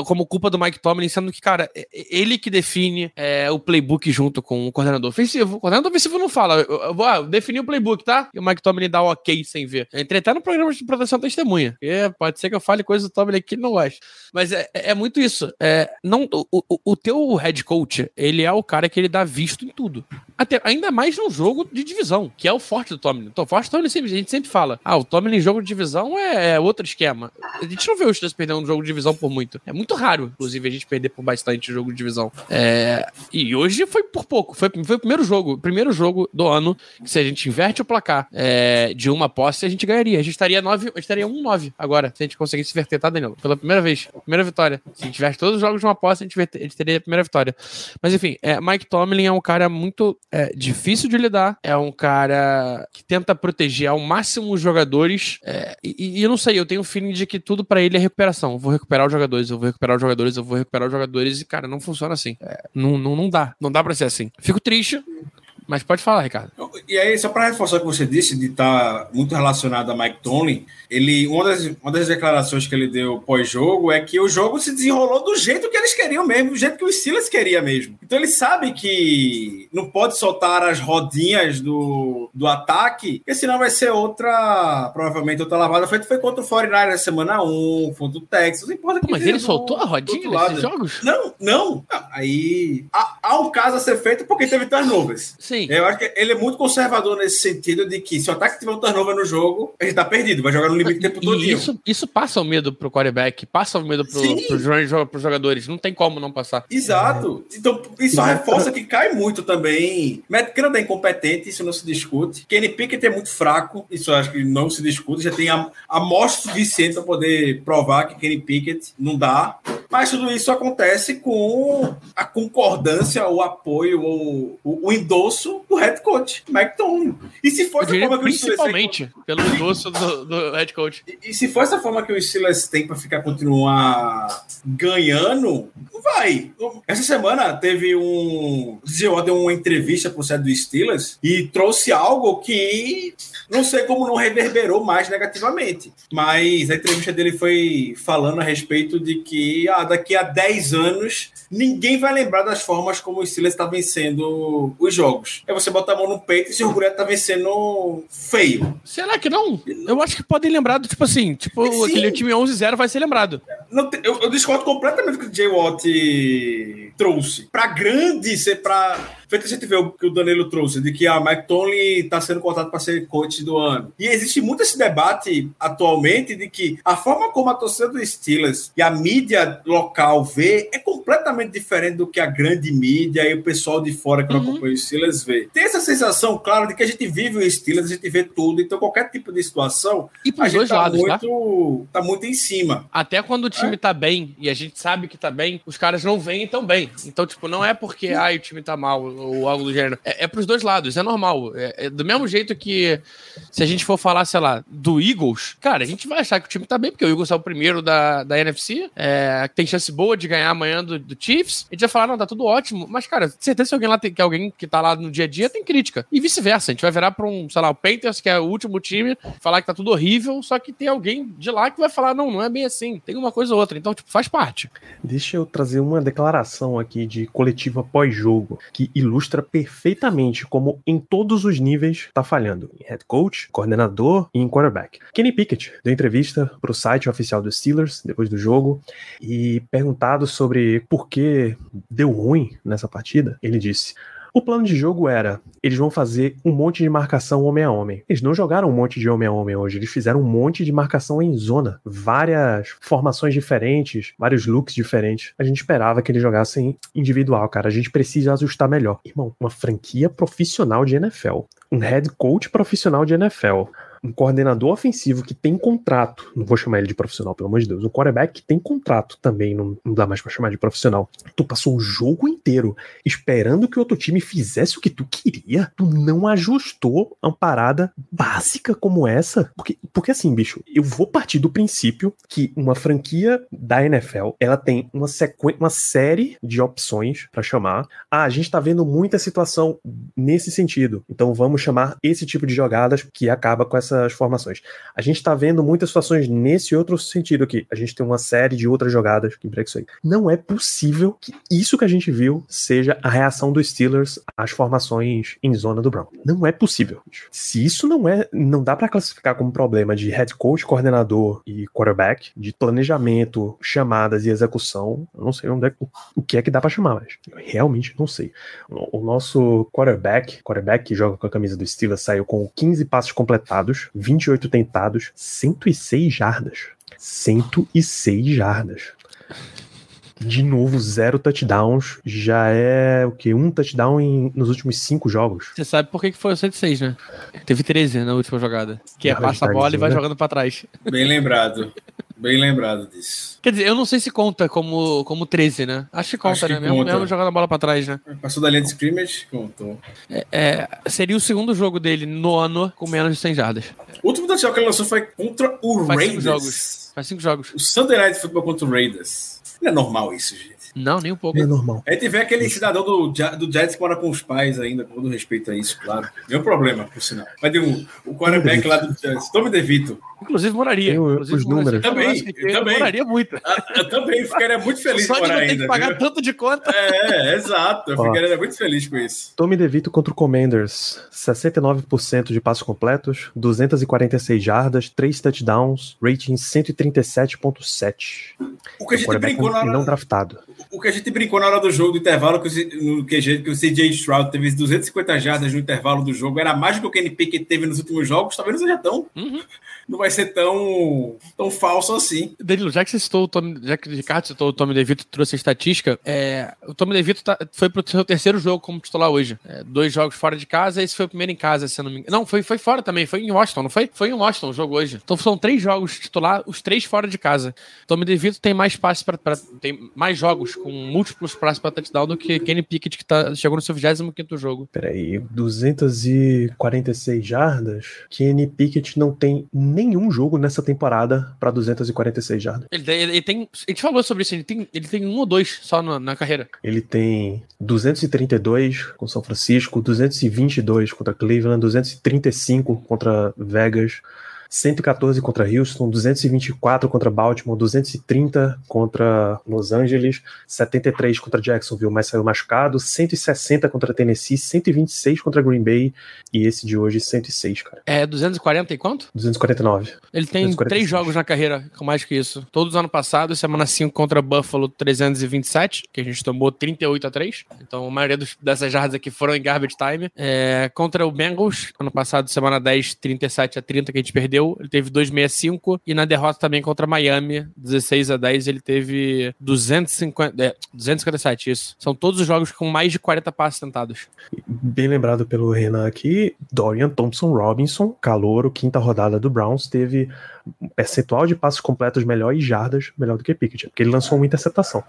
como culpa do Mike Tomlin, sendo que, cara, ele que define é, o playbook junto com o coordenador ofensivo. O coordenador ofensivo não fala, eu, vou ah, definir o playbook, tá? E o Mike Tomlin dá ok sem ver. Entrei até no programa de proteção testemunha. E pode ser que eu fale coisa do Tomlin que ele não gosta. Mas é, é muito isso. É, não, o, o, teu head coach, ele é o cara que ele dá visto em tudo. Até, ainda mais num jogo de divisão, que é o forte do Tomlin. Então, o forte do Tomlin, sempre, a gente sempre fala, ah, o Tomlin em jogo de divisão é, é outro esquema. A gente não vê o Steelers perdendo um jogo de divisão por muito. É muito raro, inclusive, a gente perder por bastante jogo de divisão. É, e hoje foi por pouco. Foi, foi o primeiro jogo, primeiro jogo do ano que se a gente inverte o placar é, de uma posse, a gente ganharia. A gente estaria 9, estaria 1-9 agora, se a gente conseguisse inverter, tá, Danilo? Pela primeira vez. Primeira vitória. Se tivesse todos os jogos de uma posse, a gente, a gente teria a primeira vitória. Mas enfim, é, Mike Tomlin é um cara muito é, difícil de lidar. É um cara que tenta proteger ao máximo os jogadores. É, e, e, eu não sei, eu tenho o feeling de que tudo para ele é recuperação. Eu vou recuperar os jogadores, eu vou recuperar os jogadores, eu vou recuperar os jogadores. E, cara, não funciona assim. É, não, não, não dá. Não dá pra ser assim. Fico triste. Mas pode falar, Ricardo. E aí, só para reforçar o que você disse, de estar tá muito relacionado a Mike Tomlin, ele, uma, das, uma das declarações que ele deu pós-jogo é que o jogo se desenrolou do jeito que eles queriam mesmo, do jeito que o Steelers queria mesmo. Então ele sabe que não pode soltar as rodinhas do, do ataque, porque senão vai ser outra, provavelmente outra lavada feita foi contra o 49 na semana 1, contra o Texas, não importa Mas ele soltou a rodinha nesses jogos? Não, não. Aí há, há um caso a ser feito porque teve turnovers. Sim. Sim. Eu acho que ele é muito conservador nesse sentido de que se o ataque tiver um turnover no jogo, a gente tá perdido, vai jogar no limite o tempo todo. Isso, isso passa o medo pro quarterback, passa o medo pro, pro, pros jogadores. Não tem como não passar. Exato. É. Então, isso reforça que cai muito também. Matt Canada é incompetente, isso não se discute. Kenny Pickett é muito fraco, isso eu acho que não se discute. Já tem amostra suficiente para poder provar que Kenny Pickett não dá. Mas tudo isso acontece com a concordância, o apoio, o, o, o endosso do head coach, Mike Tomlin. E se for essa forma que Principalmente pelo endosso do, do head coach. E, e, se for essa forma que o Steelers tem para ficar continuar ganhando, vai. Essa semana teve um. Zio deu uma entrevista pro site do Steelers e trouxe algo que não sei como não reverberou mais negativamente. Mas a entrevista dele foi falando a respeito de que ah, daqui a 10 anos ninguém vai lembrar das formas como o Steelers está vencendo os jogos. É você botar a mão no peito e se orgulhar tá vencendo feio. Será que não? Eu acho que podem lembrar do tipo assim, tipo, Sim. aquele time 11-0 vai ser lembrado. Não, eu, eu discordo completamente do que o Jay Watt trouxe. Para grande ser para Feito a gente vê o que o Danilo trouxe, de que a ah, Mike Tomlin está sendo contado para ser coach do ano. E existe muito esse debate atualmente de que a forma como a torcida do Steelers e a mídia local vê é completamente diferente do que a grande mídia e o pessoal de fora que não uhum. acompanha o Steelers vê. Tem essa sensação, claro, de que a gente vive o Steelers, a gente vê tudo, então qualquer tipo de situação, e a gente tá, lados, tá? muito, tá? tá muito em cima. Até quando o time é. tá bem e a gente sabe que tá bem, os caras não vêm tão bem. Então, tipo, não é porque, ai, o time tá mal ou algo do gênero. É, é pros dois lados, é normal. É, é, do mesmo jeito que se a gente for falar, sei lá, do Eagles, cara, a gente vai achar que o time tá bem, porque o Eagles é o primeiro da, da NFC, é, tem chance boa de ganhar amanhã do, do, Chiefs. A gente vai falar, não, tá tudo ótimo. Mas, cara, certeza que alguém lá tem, que alguém que tá lá no dia a dia tem crítica. E vice-versa. A gente vai virar pra um, sei lá, o Panthers, que é o último time, falar que tá tudo horrível, só que tem alguém de lá que vai falar, não, não é bem assim. Tem uma coisa ou outra. Então, tipo, faz parte. Deixa eu trazer uma declaração aqui de coletiva pós-jogo que ilustra perfeitamente como em todos os níveis tá falhando. Em head coach, coordenador e em quarterback. Kenny Pickett deu entrevista pro site oficial dos Steelers depois do jogo e perguntado sobre por que deu ruim nessa partida, ele disse: o plano de jogo era: eles vão fazer um monte de marcação homem a homem. Eles não jogaram um monte de homem a homem hoje, eles fizeram um monte de marcação em zona. Várias formações diferentes, vários looks diferentes. A gente esperava que eles jogassem individual, cara. A gente precisa ajustar melhor. Irmão, uma franquia profissional de NFL. Um head coach profissional de NFL um coordenador ofensivo que tem contrato, não vou chamar ele de profissional, pelo amor de Deus, um quarterback que tem contrato também, não, não dá mais para chamar de profissional. Tu passou o jogo inteiro esperando que o outro time fizesse o que tu queria, tu não ajustou uma parada básica como essa, porque, porque assim, bicho, eu vou partir do princípio que uma franquia da NFL, ela tem uma uma série de opções para chamar. Ah, a gente tá vendo muita situação nesse sentido, então vamos chamar esse tipo de jogadas que acaba com essa nessas formações. A gente tá vendo muitas situações nesse outro sentido aqui. A gente tem uma série de outras jogadas que emprega isso aí. Não é possível que isso que a gente viu seja a reação dos Steelers às formações em zona do Brown. Não é possível. Se isso não é, não dá para classificar como problema de head coach, coordenador e quarterback, de planejamento, chamadas e execução, eu não sei onde é, o que é que dá para chamar, mas eu realmente não sei. O nosso quarterback, quarterback que joga com a camisa do Steelers, saiu com 15 passos completados, 28 tentados, 106 jardas. 106 jardas. De novo, zero touchdowns. Já é o que? Um touchdown em, nos últimos cinco jogos. Você sabe por que que foi o 106, né? Teve 13 na última jogada. Que é passa a tá bola e vai né? jogando pra trás. Bem lembrado. Bem lembrado disso. Quer dizer, eu não sei se conta como, como 13, né? Acho que conta, Acho que né? Mesmo, conta. mesmo jogando a bola pra trás, né? Passou da linha de scrimmage, contou. É, seria o segundo jogo dele no ano com menos de 100 jardas. O último touchdown que ele lançou foi contra o Faz cinco Raiders. jogos. Faz cinco jogos. O Sunday Night Football contra o Raiders. Não é normal isso, gente. Não, nem um pouco. É normal. Aí tiver aquele cidadão do, do Jets que mora com os pais ainda, com todo respeito a isso, claro. Nenhum problema, por sinal. Mas digo, o quarterback lá do Jets, Tommy DeVito. Inclusive moraria. Tem os moraria. números. Também, Eu eu também. moraria muito. Ah, Eu também ficaria muito feliz Só de não ter ainda. que pagar viu? tanto de conta. É, exato. Eu Ó. ficaria muito feliz com isso. Tommy DeVito contra o Commanders, 69% de passos completos, 246 jardas, 3 touchdowns, rating 137.7. O que a É gente brincou hora, não draftado. O que a gente brincou na hora do jogo do intervalo, que o, no QG, que o CJ Stroud teve 250 jardas no intervalo do jogo, era mais do que o Kenny Pickett teve nos últimos jogos, talvez não seja tão. Uhum. Não vai ser tão, tão falso assim. Danilo, já que você citou o Tommy, já que o Ricardo citou o Tommy DeVito trouxe a estatística, é, o Tommy DeVito tá- foi pro seu terceiro jogo como titular hoje. É, dois jogos fora de casa, esse foi o primeiro em casa, se eu não me engano. Não, foi, foi fora também, foi em Washington, não foi? Foi em Washington o jogo hoje. Então são três jogos titular, os três fora de casa. Tommy DeVito tem mais passes para tem mais jogos com múltiplos passes para touchdown do que Kenny Pickett que tá, chegou no seu 25º jogo. Peraí, 246 jardas? Kenny Pickett não tem nenhum jogo nessa temporada pra 246 jardas. Ele, tem- ele tem, a gente falou sobre isso, ele tem, ele tem um ou dois só na, na carreira. Ele tem 232 com São Francisco, 222 contra Cleveland, 235 contra Vegas, 114 contra Houston, 224 contra Baltimore, 230 contra Los Angeles, 73 contra Jacksonville, mas saiu machucado, 160 contra Tennessee, 126 contra Green Bay e esse de hoje 106, cara. É 240 e quanto? 249. Ele tem 246. três jogos na carreira com mais que isso. Todos ano passado, semana 5 contra Buffalo 327, que a gente tomou 38 a 3. Então a maioria dos- dessas jardas aqui foram em garbage time. É, contra o Bengals, ano passado, semana 10, 37 a 30, que a gente perdeu. Ele teve 265. E na derrota também contra Miami, 16 a 10, ele teve 250, é, 257, isso. São todos os jogos com mais de 40 passes tentados. Bem lembrado pelo Renan aqui, Dorian Thompson Robinson, calouro, quinta rodada do Browns, teve um percentual de passos completos melhor e jardas melhor do que Pickett, porque ele lançou uma interceptação.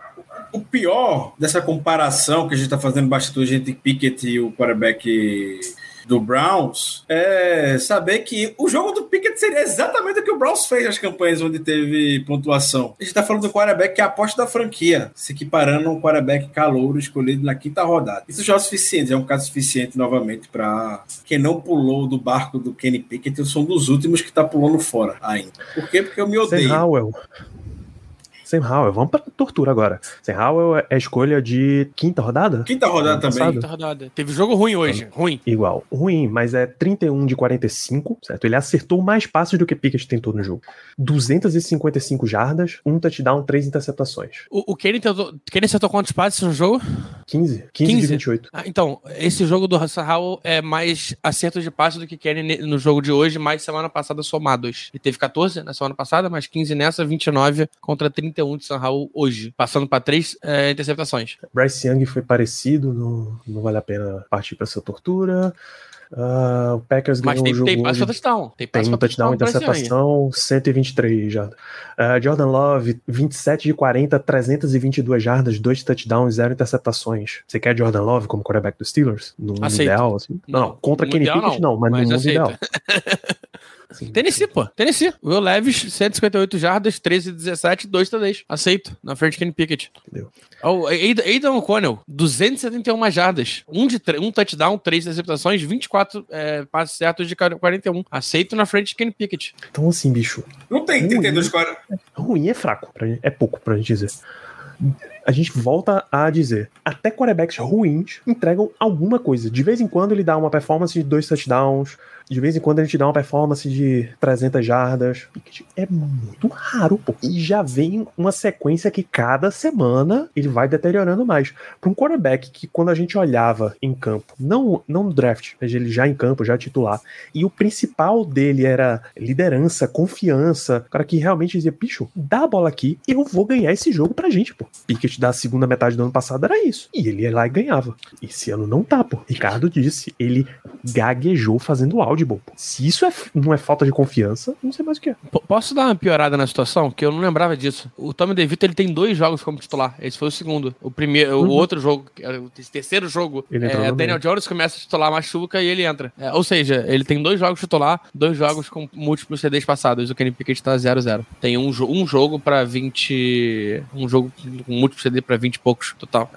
O pior dessa comparação que a gente está fazendo bastante entre Pickett e o quarterback do Browns é saber que o jogo do Pickett seria exatamente o que o Browns fez nas campanhas onde teve pontuação. A gente está falando do quarterback que é a aposta da franquia, se equiparando a um quarterback calouro escolhido na quinta rodada. Isso já é o suficiente, é um caso suficiente novamente para quem não pulou do barco do Kenny Pickett, eu sou um dos últimos que está pulando fora ainda. Por quê? Porque eu me Sam odeio. Howell. Sam Howell, vamos pra tortura agora. Sam Howell é a escolha de quinta rodada? Quinta rodada também. passado? Quinta rodada. Teve jogo ruim hoje. Ruim. Igual. Ruim, mas é 31 de 45, certo? Ele acertou mais passes do que Pickett tentou no jogo. 255 jardas, um touchdown, três interceptações. O, o Kenny, tentou, Kenny acertou quantos passes no jogo? 15. 15, 15? de 28. Ah, então, esse jogo do Russell Howell é mais acerto de passe do que Kenny no jogo de hoje, mais semana passada somados. Ele teve 14 na semana passada, mais 15 nessa, 29 contra 31 de Sam Howell hoje, passando para três é, interceptações. Bryce Young foi parecido, não, não vale a pena partir pra essa tortura. Ah, o Packers Mas ganhou tem, o jogo tem passe touchdown. Tem Tem um touchdown, interceptação, 123 jardas. Ah, Jordan Love, 27 de 40, 322 jardas, 2 touchdowns, 0 interceptações. Você quer Jordan Love como quarterback dos Steelers? No mundo Aceito. ideal, assim? Não, Não, contra no Kenny Pickett não, não, mas, mas no mundo aceito. ideal. *laughs* Assim, Tennessee, pô. Tennessee. Will Levis, 158 jardas, 13 17, 2 TDs. Aceito. Na frente de Kenny Pickett. Entendeu? Oh, Aidan O'Connell, 271 jardas. Um, de um touchdown, 3 receptações, 24 é, passes certos de 41. Aceito na frente de Kenny Pickett. Então, assim, bicho, Não tem 32 40. ruim é fraco, pra gente- é pouco pra gente dizer. A gente volta a dizer, até quarterbacks ruins entregam alguma coisa. De vez em quando ele dá uma performance de dois touchdowns, de vez em quando ele te dá uma performance de 300 jardas. É muito raro, pô. E já vem uma sequência que cada semana ele vai deteriorando mais. Para um quarterback que quando a gente olhava em campo, não, não no draft, mas ele já em campo, já titular, e o principal dele era liderança, confiança, o cara que realmente dizia, bicho, dá a bola aqui, eu vou ganhar esse jogo pra gente, pô. Pickett da segunda metade do ano passado era isso. E ele ia lá e ganhava. Esse ano não tá, pô. Ricardo disse, ele gaguejou fazendo audible, pô. Se isso é, não é falta de confiança, não sei mais o que é. P- posso dar uma piorada na situação? Que eu não lembrava disso. O Tommy DeVito ele tem dois jogos como titular. Esse foi o segundo. O primeiro, o outro jogo, era o terceiro jogo, Ele é, Daniel Jones começa a titular, machuca e ele entra. É, ou seja, ele tem dois jogos titular, dois jogos com múltiplos CDs passados. O Kenny Pickett tá 0-0. Tem um, jo- um jogo pra 20. Um jogo com múltiplo CD pra 20 e poucos total.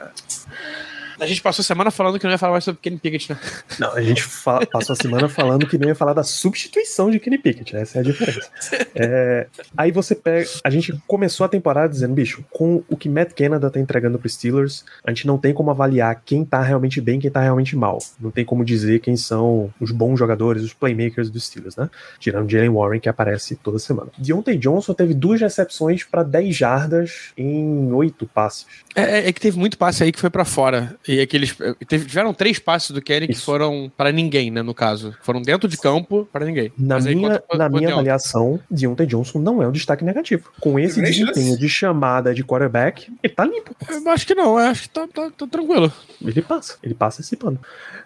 A gente passou a semana falando que não ia falar mais sobre Kenny Pickett, né? Não, a gente passou a semana falando que não ia falar da substituição de Kenny Pickett, essa é a diferença. É, aí você pega. A gente começou a temporada dizendo, bicho, com o que Matt Canada tá entregando pro Steelers, a gente não tem como avaliar quem tá realmente bem e quem tá realmente mal. Não tem como dizer quem são os bons jogadores, os playmakers dos Steelers, né? Tirando Jalen Warren, que aparece toda semana. Deontay Johnson teve duas recepções para 10 jardas em oito passes. É, é- é que teve muito passe aí que foi pra fora. E aqueles. Teve, tiveram três passes do Kenny que foram pra ninguém, né? No caso. Foram dentro de campo pra ninguém. Na Mas aí minha, conta- na minha de avaliação, Deontay Johnson não é um destaque negativo. Com esse Tem desempenho chance. de chamada de quarterback, ele tá limpo. Eu acho que não, eu acho que tá, tá- tá tranquilo. Ele passa, ele passa esse pano.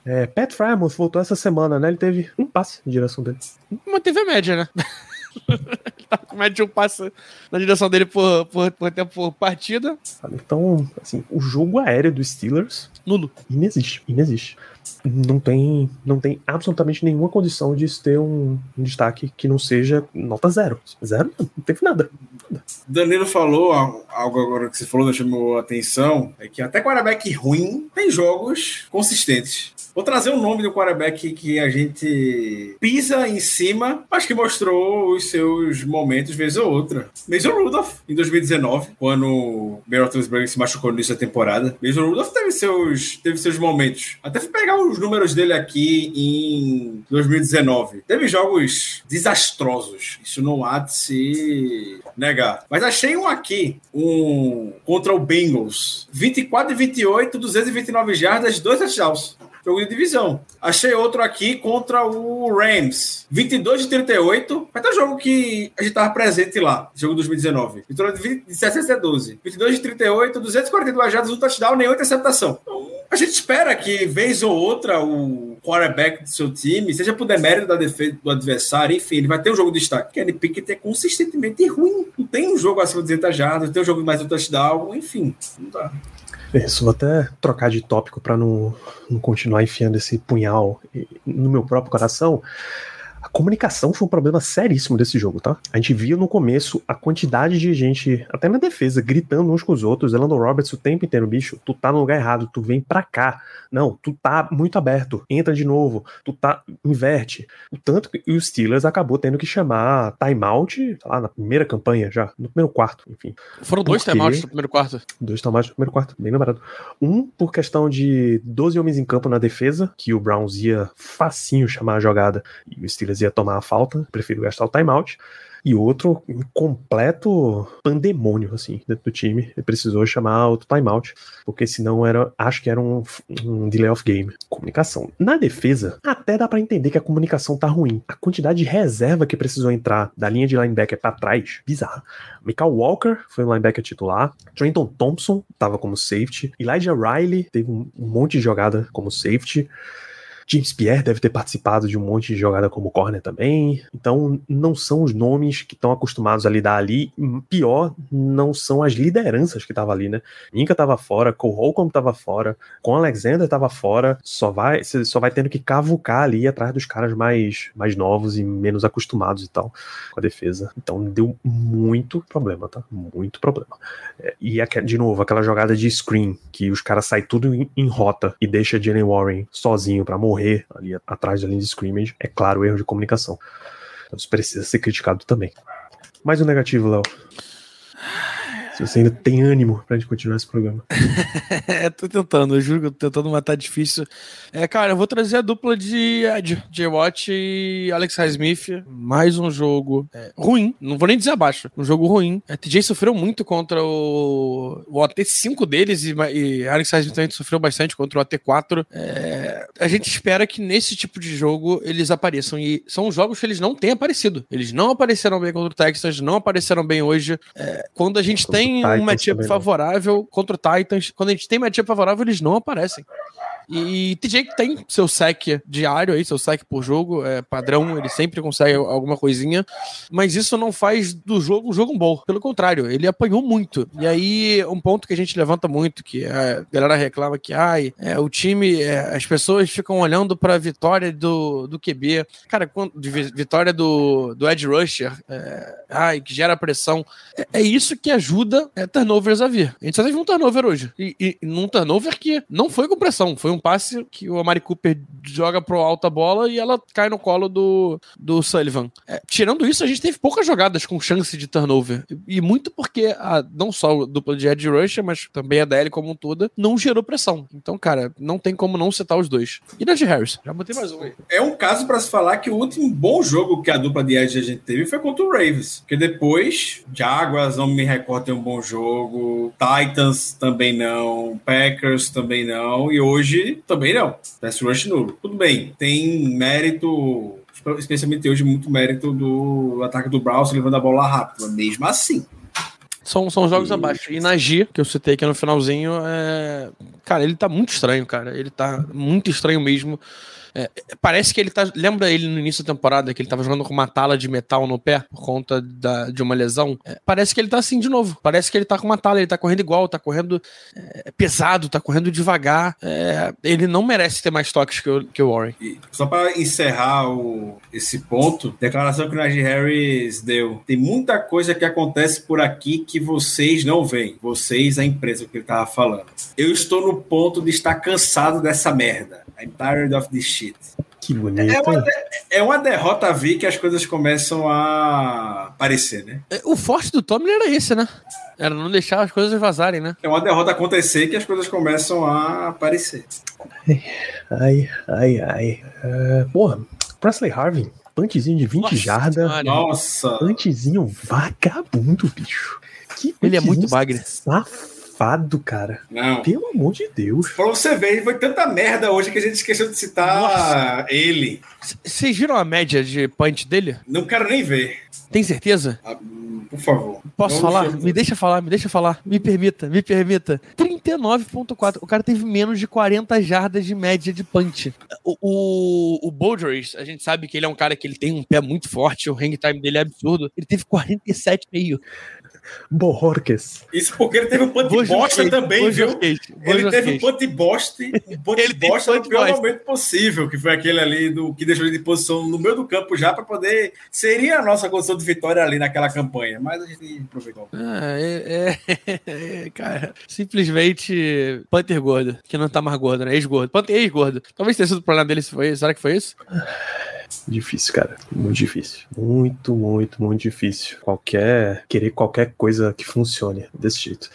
É, Pat Frymouth voltou essa semana, né? Ele teve um passe em direção dele. Manteve a média, né? *laughs* *laughs* Ele tá com média de um passe na direção dele por, por, por tempo por partida. Então, assim, o jogo aéreo dos Steelers Nulo. inexiste, inexiste. Não tem, não tem absolutamente nenhuma condição de ter um, um destaque que não seja nota zero. Zero, não, não teve nada. Danilo falou algo agora que você falou, chamou a atenção, é que até quarterback ruim tem jogos consistentes. Vou trazer o nome do quarterback que a gente pisa em cima, mas que mostrou os seus momentos vez ou outra. Mason Rudolph, em 2019, quando Ben Roethlisberger se machucou no início da temporada. Mason Rudolph teve seus, teve seus momentos. Até fui pegar os números dele aqui em 2019. Teve jogos desastrosos. Isso não há de se negar. Mas achei um aqui, um contra o Bengals. 24 e 28, 229 jardas, dois touchdowns. Jogo de divisão. Achei outro aqui contra o Rams. 22 de 38. Vai ter um jogo que a gente tava presente lá. Jogo 2019. Vitória de 20 de 17 a 12. 22 de 38, 242 jardas, um touchdown, nenhuma interceptação. Então, a gente espera que, vez ou outra, o quarterback do seu time, seja por demérito da defesa do adversário, enfim, ele vai ter um jogo de destaque. Kenny Pickett é consistentemente ruim. Não tem um jogo acima de 200 jardas, não tem um jogo mais um touchdown, enfim. Não dá. Isso, vou até trocar de tópico para não, não continuar enfiando esse punhal no meu próprio coração. A comunicação foi um problema seríssimo desse jogo, tá? A gente via no começo a quantidade de gente, até na defesa, gritando uns com os outros. Elando Roberts o tempo inteiro, bicho, tu tá no lugar errado, tu vem pra cá. Não, tu tá muito aberto, entra de novo, tu tá. inverte. O tanto que o Steelers acabou tendo que chamar timeout, sei lá, na primeira campanha já, no primeiro quarto, enfim. Foram dois Por quê? timeouts no primeiro quarto. Dois tomates no primeiro quarto, bem lembrado. Um por questão de 12 homens em campo na defesa, que o Browns ia facinho chamar a jogada e o Steelers ia tomar a falta, prefiro gastar o timeout. E outro, um completo pandemônio, assim, dentro do time. Ele precisou chamar outro timeout, porque senão era, acho que era um, um delay of game. Comunicação. Na defesa, até dá pra entender que a comunicação tá ruim. A quantidade de reserva que precisou entrar da linha de linebacker pra trás, bizarra. Michael Walker foi o linebacker titular. Trenton Thompson estava como safety. Elijah Riley teve um monte de jogada como safety. James Pierre deve ter participado de um monte de jogada como corner também. Então, não são os nomes que estão acostumados a lidar ali. Pior, não são as lideranças que estavam ali, né? Minka tava fora, Cole Holcomb tava fora, com Alexander tava fora. Só vai, você só vai tendo que cavucar ali atrás dos caras mais, mais novos e menos acostumados e tal com a defesa. Então, deu muito problema, tá? Muito problema. É, e, de novo, aquela jogada de screen que os caras saem tudo em, em rota e deixa Jalen Warren sozinho para morrer ali atrás da linha de scrimmage, é claro, erro de comunicação. Então isso precisa ser criticado também. Mais um negativo, Léo. Se você ainda tem ânimo pra gente continuar esse programa. *laughs* é, tô tentando, eu juro que eu tô tentando matar difícil. É, cara, eu vou trazer a dupla de Ed, Jay Watt e Alex Highsmith. Mais um jogo é, ruim, não vou nem dizer abaixo. Um jogo ruim. A TJ sofreu muito contra o, o AT5 deles e, e Alex Highsmith também sofreu bastante contra o AT4. É, a gente espera que nesse tipo de jogo eles apareçam. E são jogos que eles não têm aparecido. Eles não apareceram bem contra o Texas, não apareceram bem hoje. É, quando a gente tem tem um matchup favorável contra o Titans. Quando a gente tem matchup favorável, eles não aparecem. E TJ tem seu sec diário aí, seu sec por jogo, é padrão, ele sempre consegue alguma coisinha, mas isso não faz do jogo um jogo bom. Pelo contrário, ele apanhou muito. E aí, um ponto que a gente levanta muito, que a galera reclama que, ai, é, o time, é, as pessoas ficam olhando pra vitória do, do QB. Cara, quando, vitória do, do Ed Rusher, é, ai, que gera pressão. É, é, isso que ajuda é, turnovers a vir. A gente só teve um turnover hoje. E, e num turnover que não foi com pressão, foi um um passe que o Amari Cooper joga pro alta bola e ela cai no colo do, do Sullivan. É, tirando isso, a gente teve poucas jogadas com chance de turnover. E, muito porque a, não só a dupla de Ed Rusher, mas também a DL como um todo, não gerou pressão. Então, cara, não tem como não citar os dois. E de Harris? Já botei mais um aí. É um caso para se falar que o último bom jogo que a dupla de Edge a gente teve foi contra o Ravens. Porque depois, Jaguars não me recordo tem um bom jogo, Titans também não, Packers também não, e hoje também não. Pass rush nulo. Tudo bem, tem mérito, especialmente hoje, muito mérito do ataque do Browns levando a bola rápido, mas mesmo assim. São, são jogos e... abaixo. E Nagy, que eu citei aqui no finalzinho, é... cara, ele tá muito estranho, cara. Ele tá muito estranho mesmo. É, parece que ele tá. Lembra ele no início da temporada que ele tava jogando com uma tala de metal no pé por conta da, de uma lesão? É, parece que ele tá assim de novo. Parece que ele tá com uma tala, ele tá correndo igual, tá correndo é, pesado, tá correndo devagar. É, ele não merece ter mais toques que o, que o Warren. E só para encerrar o, esse ponto, declaração que o Najee Harris deu. Tem muita coisa que acontece por aqui que vocês não veem. Vocês, a empresa que ele tava falando. Eu estou no ponto de estar cansado dessa merda. I'm tired of this shit. Que bonito. É uma, é uma derrota a vir que as coisas começam a aparecer, né? É, o forte do Tomlin era esse, né? Era não deixar as coisas vazarem, né? É uma derrota acontecer que as coisas começam a aparecer. Ai, ai, ai. Uh, porra, Presley Harvey, punchzinho de 20 jardas. Nossa! Punchzinho vagabundo, bicho. Que Ele é muito bagre. Safado safado, cara. Não. Pelo amor de Deus. Pra você ver, foi tanta merda hoje que a gente esqueceu de citar Nossa. ele. Vocês viram a média de punch dele? Não quero nem ver. Tem certeza? Ah, por favor. Posso falar? Me deixa falar, me deixa falar. Me permita, me permita. 39.4. O cara teve menos de 40 jardas de média de punch. O, o, o Bolders, a gente sabe que ele é um cara que ele tem um pé muito forte, o hang time dele é absurdo. Ele teve 47,5. Bororques. Isso porque ele teve um punt bosta também, viu? Ele teve um punt bosta, um punt bosta no pior momento possível, que foi aquele ali do que deixou ele de posição no meio do campo já para poder seria a nossa condição de vitória ali naquela campanha, mas a gente aproveitou. Ah, é, é, *laughs* é, cara, simplesmente Panther gordo, que não tá mais gordo, né? Ex-gordo. Panther ex-gordo. Talvez tenha sido o problema dele se foi, será que foi isso? *sighs* Difícil, cara. Muito difícil. Muito, muito, muito difícil. Qualquer. Querer qualquer coisa que funcione desse jeito.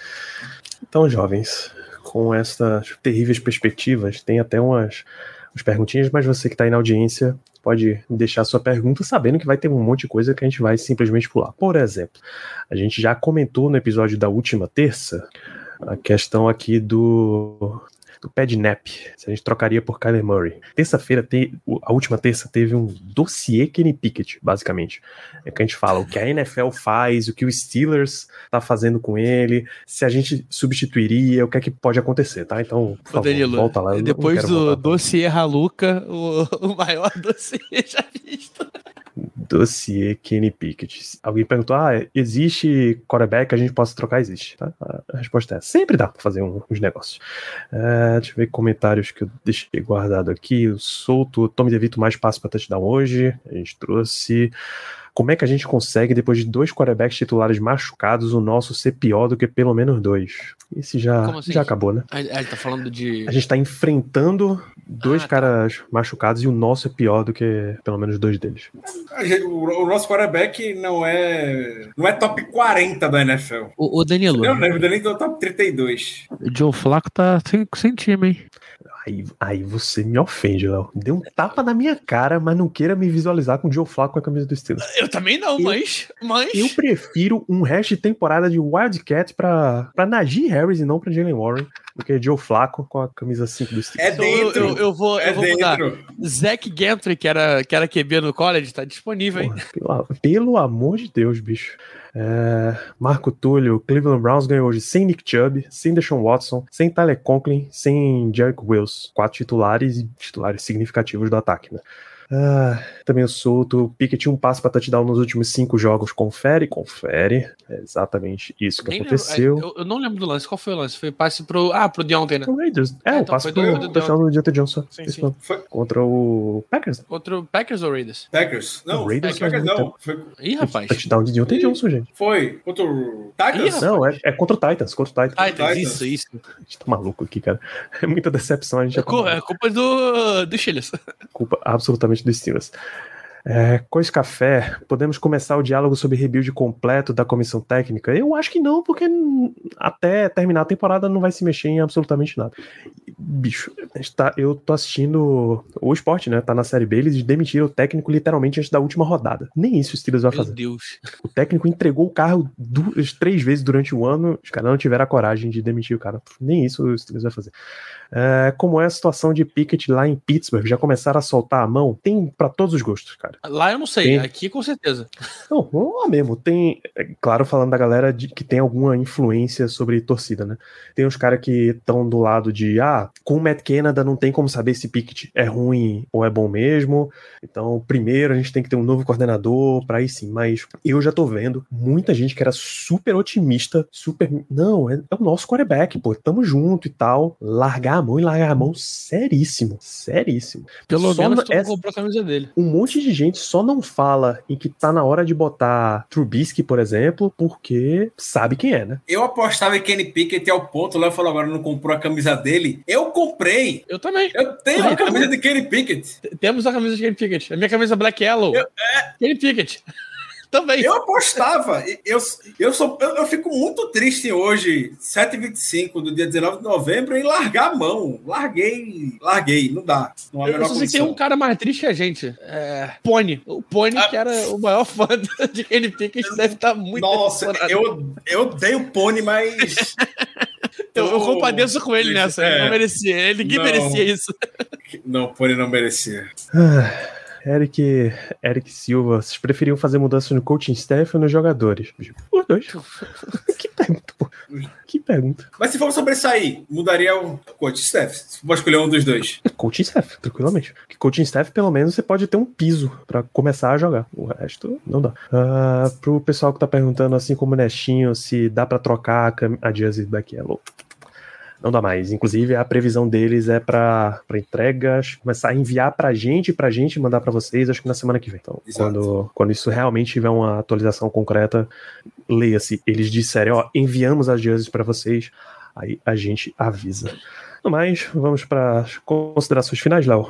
Então, jovens, com essas terríveis perspectivas, tem até umas, umas perguntinhas, mas você que está aí na audiência pode deixar sua pergunta sabendo que vai ter um monte de coisa que a gente vai simplesmente pular. Por exemplo, a gente já comentou no episódio da última terça a questão aqui do do Pad Nap, se a gente trocaria por Kyler Murray. Terça-feira, te, a última terça, teve um dossiê Kenny Pickett, basicamente. É que a gente fala o que a NFL faz, o que o Steelers tá fazendo com ele, se a gente substituiria, o que é que pode acontecer, tá? Então, por favor, Danilo, volta lá. depois do dossiê Haluca, o, *laughs* o maior dossiê já visto. Dossiê Kenny Pickett. Alguém perguntou: ah, existe quarterback que a gente possa trocar? Existe. Tá? A resposta é: sempre dá para fazer um, uns negócios. É, deixa eu ver comentários que eu deixei guardado aqui. O solto, Tommy DeVito mais passo para touchdown hoje. A gente trouxe. Como é que a gente consegue, depois de dois quarterbacks titulares machucados, o nosso ser pior do que pelo menos dois? Esse já, assim? já acabou, né? A, a, tá falando de. A gente tá enfrentando dois ah, tá. caras tá. machucados e o nosso é pior do que pelo menos dois deles. O, o, nosso quarterback não é. não é top 40 da NFL. O, o Danilo. Não, o Danilo é top 32. O Joe Flaco tá sem, sem time, hein? Aí, aí você me ofende, Léo. Deu um tapa na minha cara, mas não queira me visualizar com o Joe Flacco com a camisa do Steelers. Eu também não, eu, mas, mas. Eu prefiro um resto de temporada de Wildcat pra, pra Najee Harris e não pra Jalen Warren do que Joe Flacco com a camisa 5 do Steelers. É dentro. Eu, eu vou, é eu vou mudar. Zack Gantry, que era, que era QB no college, tá disponível, hein? Porra, pelo, pelo amor de Deus, bicho. É, Marco Túlio, Cleveland Browns ganhou hoje sem Nick Chubb, sem Deshaun Watson, sem Tyler Conklin, sem Jerick Wills. Quatro titulares e titulares significativos do ataque, né? Ah, também o solto. Pickett um passo para touchdown nos últimos cinco jogos. Confere, confere. É exatamente isso que Nem aconteceu. Lembro, eu, eu, não lembro do lance. Qual foi o lance? Foi passe pro. Ah, pro Deontay, né? O Raiders. É, é o então, passe pro do, touchdown do Deontay Johnson. Sim, sim. Foi. Contra o Packers. Contra o Packers ou Raiders? Packers. Não, o Raiders Packers não. Foi... Ih, rapaz. Touchdown de Deontay Johnson, gente. Foi. Contra o Titans? Ih, não, é, é, contra o Titans. Contra o Titans. Titans, isso, isso. A gente tá maluco aqui, cara. *laughs* É muita decepção. A gente é, culpa, é culpa do, do Chiles. Culpa absolutamente do Steelers. É, Cois Café, podemos começar o diálogo sobre rebuild completo da comissão técnica? Eu acho que não, porque até terminar a temporada não vai se mexer em absolutamente nada. Bicho, tá, eu tô assistindo o esporte, né? Tá na série B, eles demitiram o técnico literalmente antes da última rodada. Nem isso o Steelers vai Meu fazer. Deus. O técnico entregou o carro duas, três vezes durante o ano, os caras não tiveram a coragem de demitir o cara. Nem isso o Steelers vai fazer. É, como é a situação de Pickett lá em Pittsburgh? Já começaram a soltar a mão? Tem para todos os gostos, cara. Lá eu não sei, tem... aqui com certeza. Não, lá mesmo. Tem, é, claro, falando da galera de, que tem alguma influência sobre torcida, né? Tem os caras que estão do lado de, ah, com o Matt Canada não tem como saber se Pickett é ruim ou é bom mesmo. Então, primeiro a gente tem que ter um novo coordenador para aí sim. Mas eu já tô vendo muita gente que era super otimista, super. Não, é, é o nosso quarterback, pô, tamo junto e tal. Largar a mão e largar a mão seríssimo. Seríssimo. Pelo só menos tu essa, comprou a camisa dele. Um monte de gente só não fala em que tá na hora de botar Trubisky, por exemplo, porque sabe quem é, né? Eu apostava em Kenny Pickett ao ponto, o Léo falou agora não comprou a camisa dele. Eu comprei. Eu também. Eu tenho a camisa de Kenny Pickett. Temos a camisa de Kenny Pickett. A minha camisa Black Yellow. Eu, é... Kenny Pickett. Também. Eu apostava. Eu, eu, sou, eu, eu fico muito triste hoje, 7h25 do dia 19 de novembro, em largar a mão. Larguei, larguei, não dá. Não há eu só sei que tem um cara mais triste que a gente. É, Pony. O Pony, ah. que era o maior fã de Kenny Pickett, deve estar muito Nossa, eu, eu odeio o Pony, mas. *laughs* Eu, eu compadeço com ele nessa. É, ele não merecia. Ele ninguém não, merecia isso. Não, o Pony não merecia. Eric, Eric Silva, vocês preferiam fazer mudanças no coaching staff ou nos jogadores? Os dois. *laughs* que pergunta, pô. Que pergunta. Mas se for sobressair, mudaria o coaching staff? Você pode escolher um dos dois. Coaching staff, tranquilamente. Porque coaching staff, pelo menos, você pode ter um piso para começar a jogar. O resto, não dá. Uh, pro pessoal que tá perguntando, assim como o Nestinho, se dá para trocar a jersey back yellow não dá mais. Inclusive, a previsão deles é para entregas, começar a enviar para a gente, para a gente mandar para vocês, acho que na semana que vem. Então, quando, quando isso realmente tiver uma atualização concreta, leia-se. Eles disserem, ó, enviamos as jerseys para vocês, aí a gente avisa. No mais, vamos para considerações finais, Léo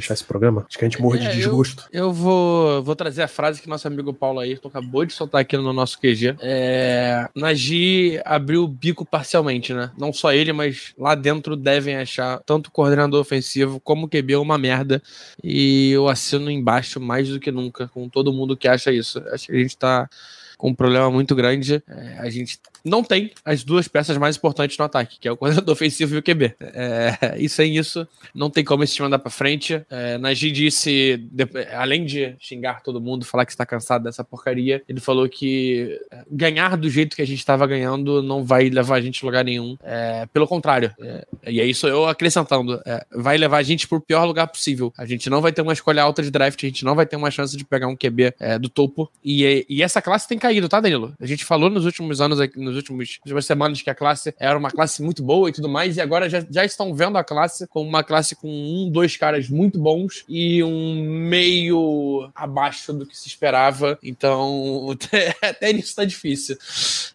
fechar esse programa? Acho que a gente morre é, de desgosto. Eu, eu, vou, vou trazer a frase que nosso amigo Paulo Ayrton acabou de soltar aqui no nosso QG. É, Nagy abriu o bico parcialmente, né? Não só ele, mas lá dentro devem achar tanto o coordenador ofensivo como o QB uma merda. E eu assino embaixo mais do que nunca com todo mundo que acha isso. Acho que a gente tá com um problema muito grande. É, a gente não tem as duas peças mais importantes no ataque, que é o coordenador *laughs* ofensivo e o QB. É, e sem isso, não tem como esse time andar pra frente. É, disse, de, além de xingar todo mundo, falar que está cansado dessa porcaria, ele falou que é, ganhar do jeito que a gente estava ganhando não vai levar a gente a lugar nenhum. É, pelo contrário. É, e é isso eu acrescentando. É, vai levar a gente pro pior lugar possível. A gente não vai ter uma escolha alta de draft, a gente não vai ter uma chance de pegar um QB do topo. E, e essa classe tem caído, tá, Danilo? A gente falou nos últimos anos, nos últimos, últimas semanas, que a classe era uma classe muito boa e tudo mais, e agora já, já estão vendo a classe como uma classe com um, dois caras muito bons e um meio abaixo do que se esperava. Então, *laughs* até nisso tá difícil.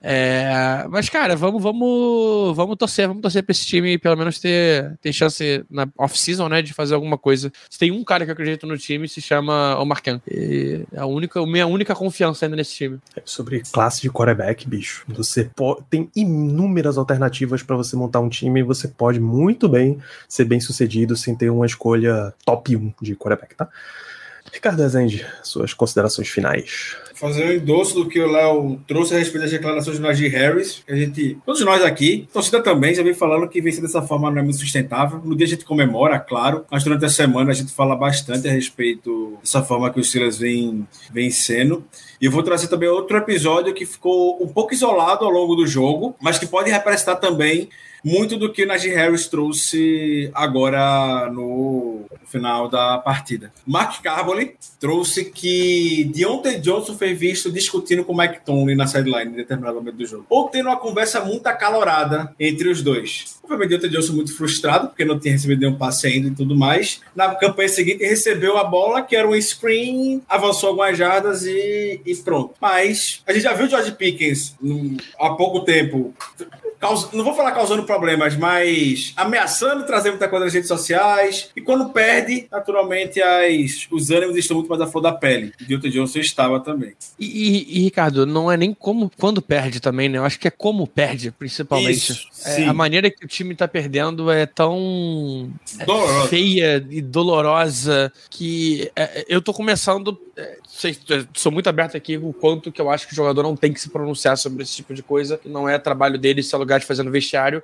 É, mas, cara, vamos, vamos, vamos torcer, vamos torcer pra esse time pelo menos ter, ter chance na off-season, né, de fazer alguma coisa. Se tem um cara que eu acredito no time, se chama Omar Khan. E é a única, a minha única confiança ainda nesse time. Sobre classe de quarterback, bicho. Você tem inúmeras alternativas para você montar um time e você pode muito bem ser bem sucedido sem ter uma escolha top 1 de quarterback, tá? Ricardo Azende, suas considerações finais. Fazer um endosso do que o Léo trouxe a respeito das declarações de Najee Harris. A gente, todos nós aqui, torcida também, já vem falando que vencer dessa forma não é muito sustentável. No dia a gente comemora, claro, mas durante a semana a gente fala bastante a respeito dessa forma que os Steelers vem vencendo. E vou trazer também outro episódio que ficou um pouco isolado ao longo do jogo, mas que pode representar também muito do que Najee Harris trouxe agora no final da partida. Mark Carboli trouxe que Deontay Johnson foi visto discutindo com Mike Tomlin na sideline em determinado momento do jogo. Ou tendo uma conversa muito acalorada entre os dois. Obviamente, Deontay Johnson muito frustrado, porque não tinha recebido nenhum passe ainda e tudo mais. Na campanha seguinte, recebeu a bola, que era um screen, avançou algumas jardas e, e pronto. Mas a gente já viu o George Pickens há pouco tempo não vou falar causando problemas, mas ameaçando trazer muita coisa nas redes sociais. E quando perde, naturalmente, as, os ânimos estão muito mais à flor da pele. E Dilton Johnson estava também. E, e, e, Ricardo, não é nem como quando perde também, né? Eu acho que é como perde, principalmente. Isso, é, a maneira que o time tá perdendo é tão é, feia e dolorosa que é, eu tô começando. É, sou muito aberto aqui o quanto que eu acho que o jogador não tem que se pronunciar sobre esse tipo de coisa, que não é trabalho dele, se é lugar fazer no vestiário.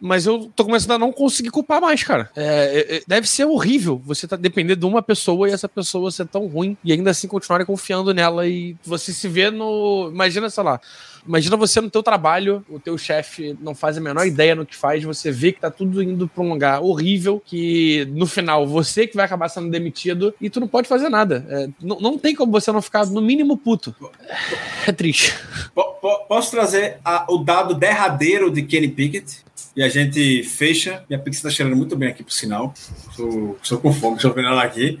Mas eu tô começando a não conseguir culpar mais, cara. É, é, é, deve ser horrível você tá dependendo de uma pessoa e essa pessoa ser tão ruim e ainda assim continuarem confiando nela e você se vê no. Imagina, sei lá. Imagina você no teu trabalho, o teu chefe não faz a menor ideia no que faz, você vê que tá tudo indo pra um lugar horrível, que no final você que vai acabar sendo demitido e tu não pode fazer nada. É, não, não tem como você não ficar no mínimo puto. É triste. Posso trazer a, o dado derradeiro de Kenny Pickett? E a gente fecha. Minha pizza está cheirando muito bem aqui, por sinal. Estou com fome, estou vendo ela aqui.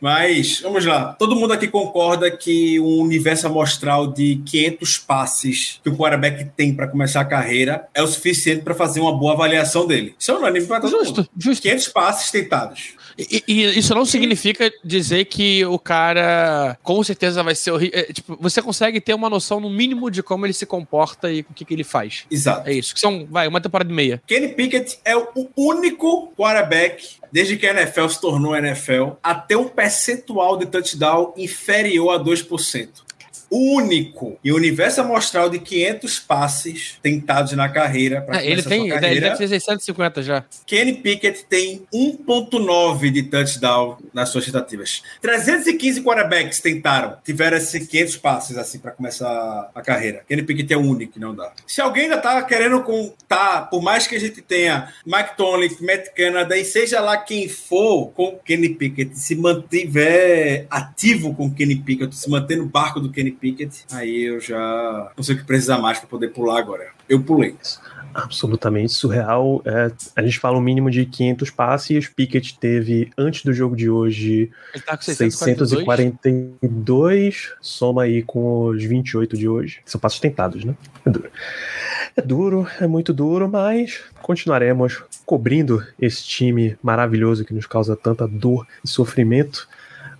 Mas, vamos lá. Todo mundo aqui concorda que um universo amostral de 500 passes que o quarterback tem para começar a carreira é o suficiente para fazer uma boa avaliação dele. Isso é unânime para todo justo, mundo. Justo. 500 passes tentados. E, e, isso não significa dizer que o cara com certeza vai ser horrível. É, tipo, você consegue ter uma noção, no mínimo, de como ele se comporta e o que, que ele faz. Exato. É isso. Que são, vai, uma temporada e meia. Kenny Pickett é o único quarterback desde que a NFL se tornou NFL, a ter um percentual de touchdown inferior a 2% único e universo amostral de 500 passes tentados na carreira. É, ele tem, carreira. ele deve ter 650 já. Kenny Pickett tem 1.9 de touchdown nas suas tentativas. 315 quarterbacks tentaram, tiveram esses 500 passes assim para começar a carreira. Kenny Pickett é o único que não dá. Se alguém ainda tá querendo contar, por mais que a gente tenha Mike Tomlin, Matt Canada e seja lá quem for com Kenny Pickett, se mantiver ativo com Kenny Pickett, se manter no barco do Kenny Pickett, aí eu já não sei o que precisar mais para poder pular agora. Eu pulei. Absolutamente surreal. É, a gente fala um mínimo de 500 passes. Pickett teve, antes do jogo de hoje, tá 642. Soma aí com os 28 de hoje. São passos tentados, né? É duro. É duro, é muito duro, mas continuaremos cobrindo esse time maravilhoso que nos causa tanta dor e sofrimento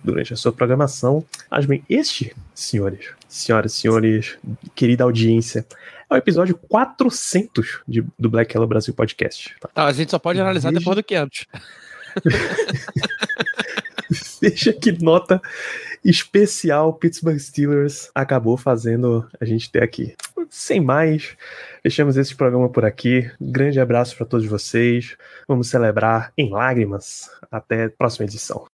durante a sua programação. Mas bem, este, senhores, senhoras, senhores, querida audiência, é o episódio 400 de, do Black Hello Brasil Podcast. Tá? Não, a gente só pode analisar depois do 500. *laughs* Veja que nota especial Pittsburgh Steelers acabou fazendo a gente ter aqui. Sem mais, fechamos esse programa por aqui. Grande abraço para todos vocês. Vamos celebrar em lágrimas. Até a próxima edição.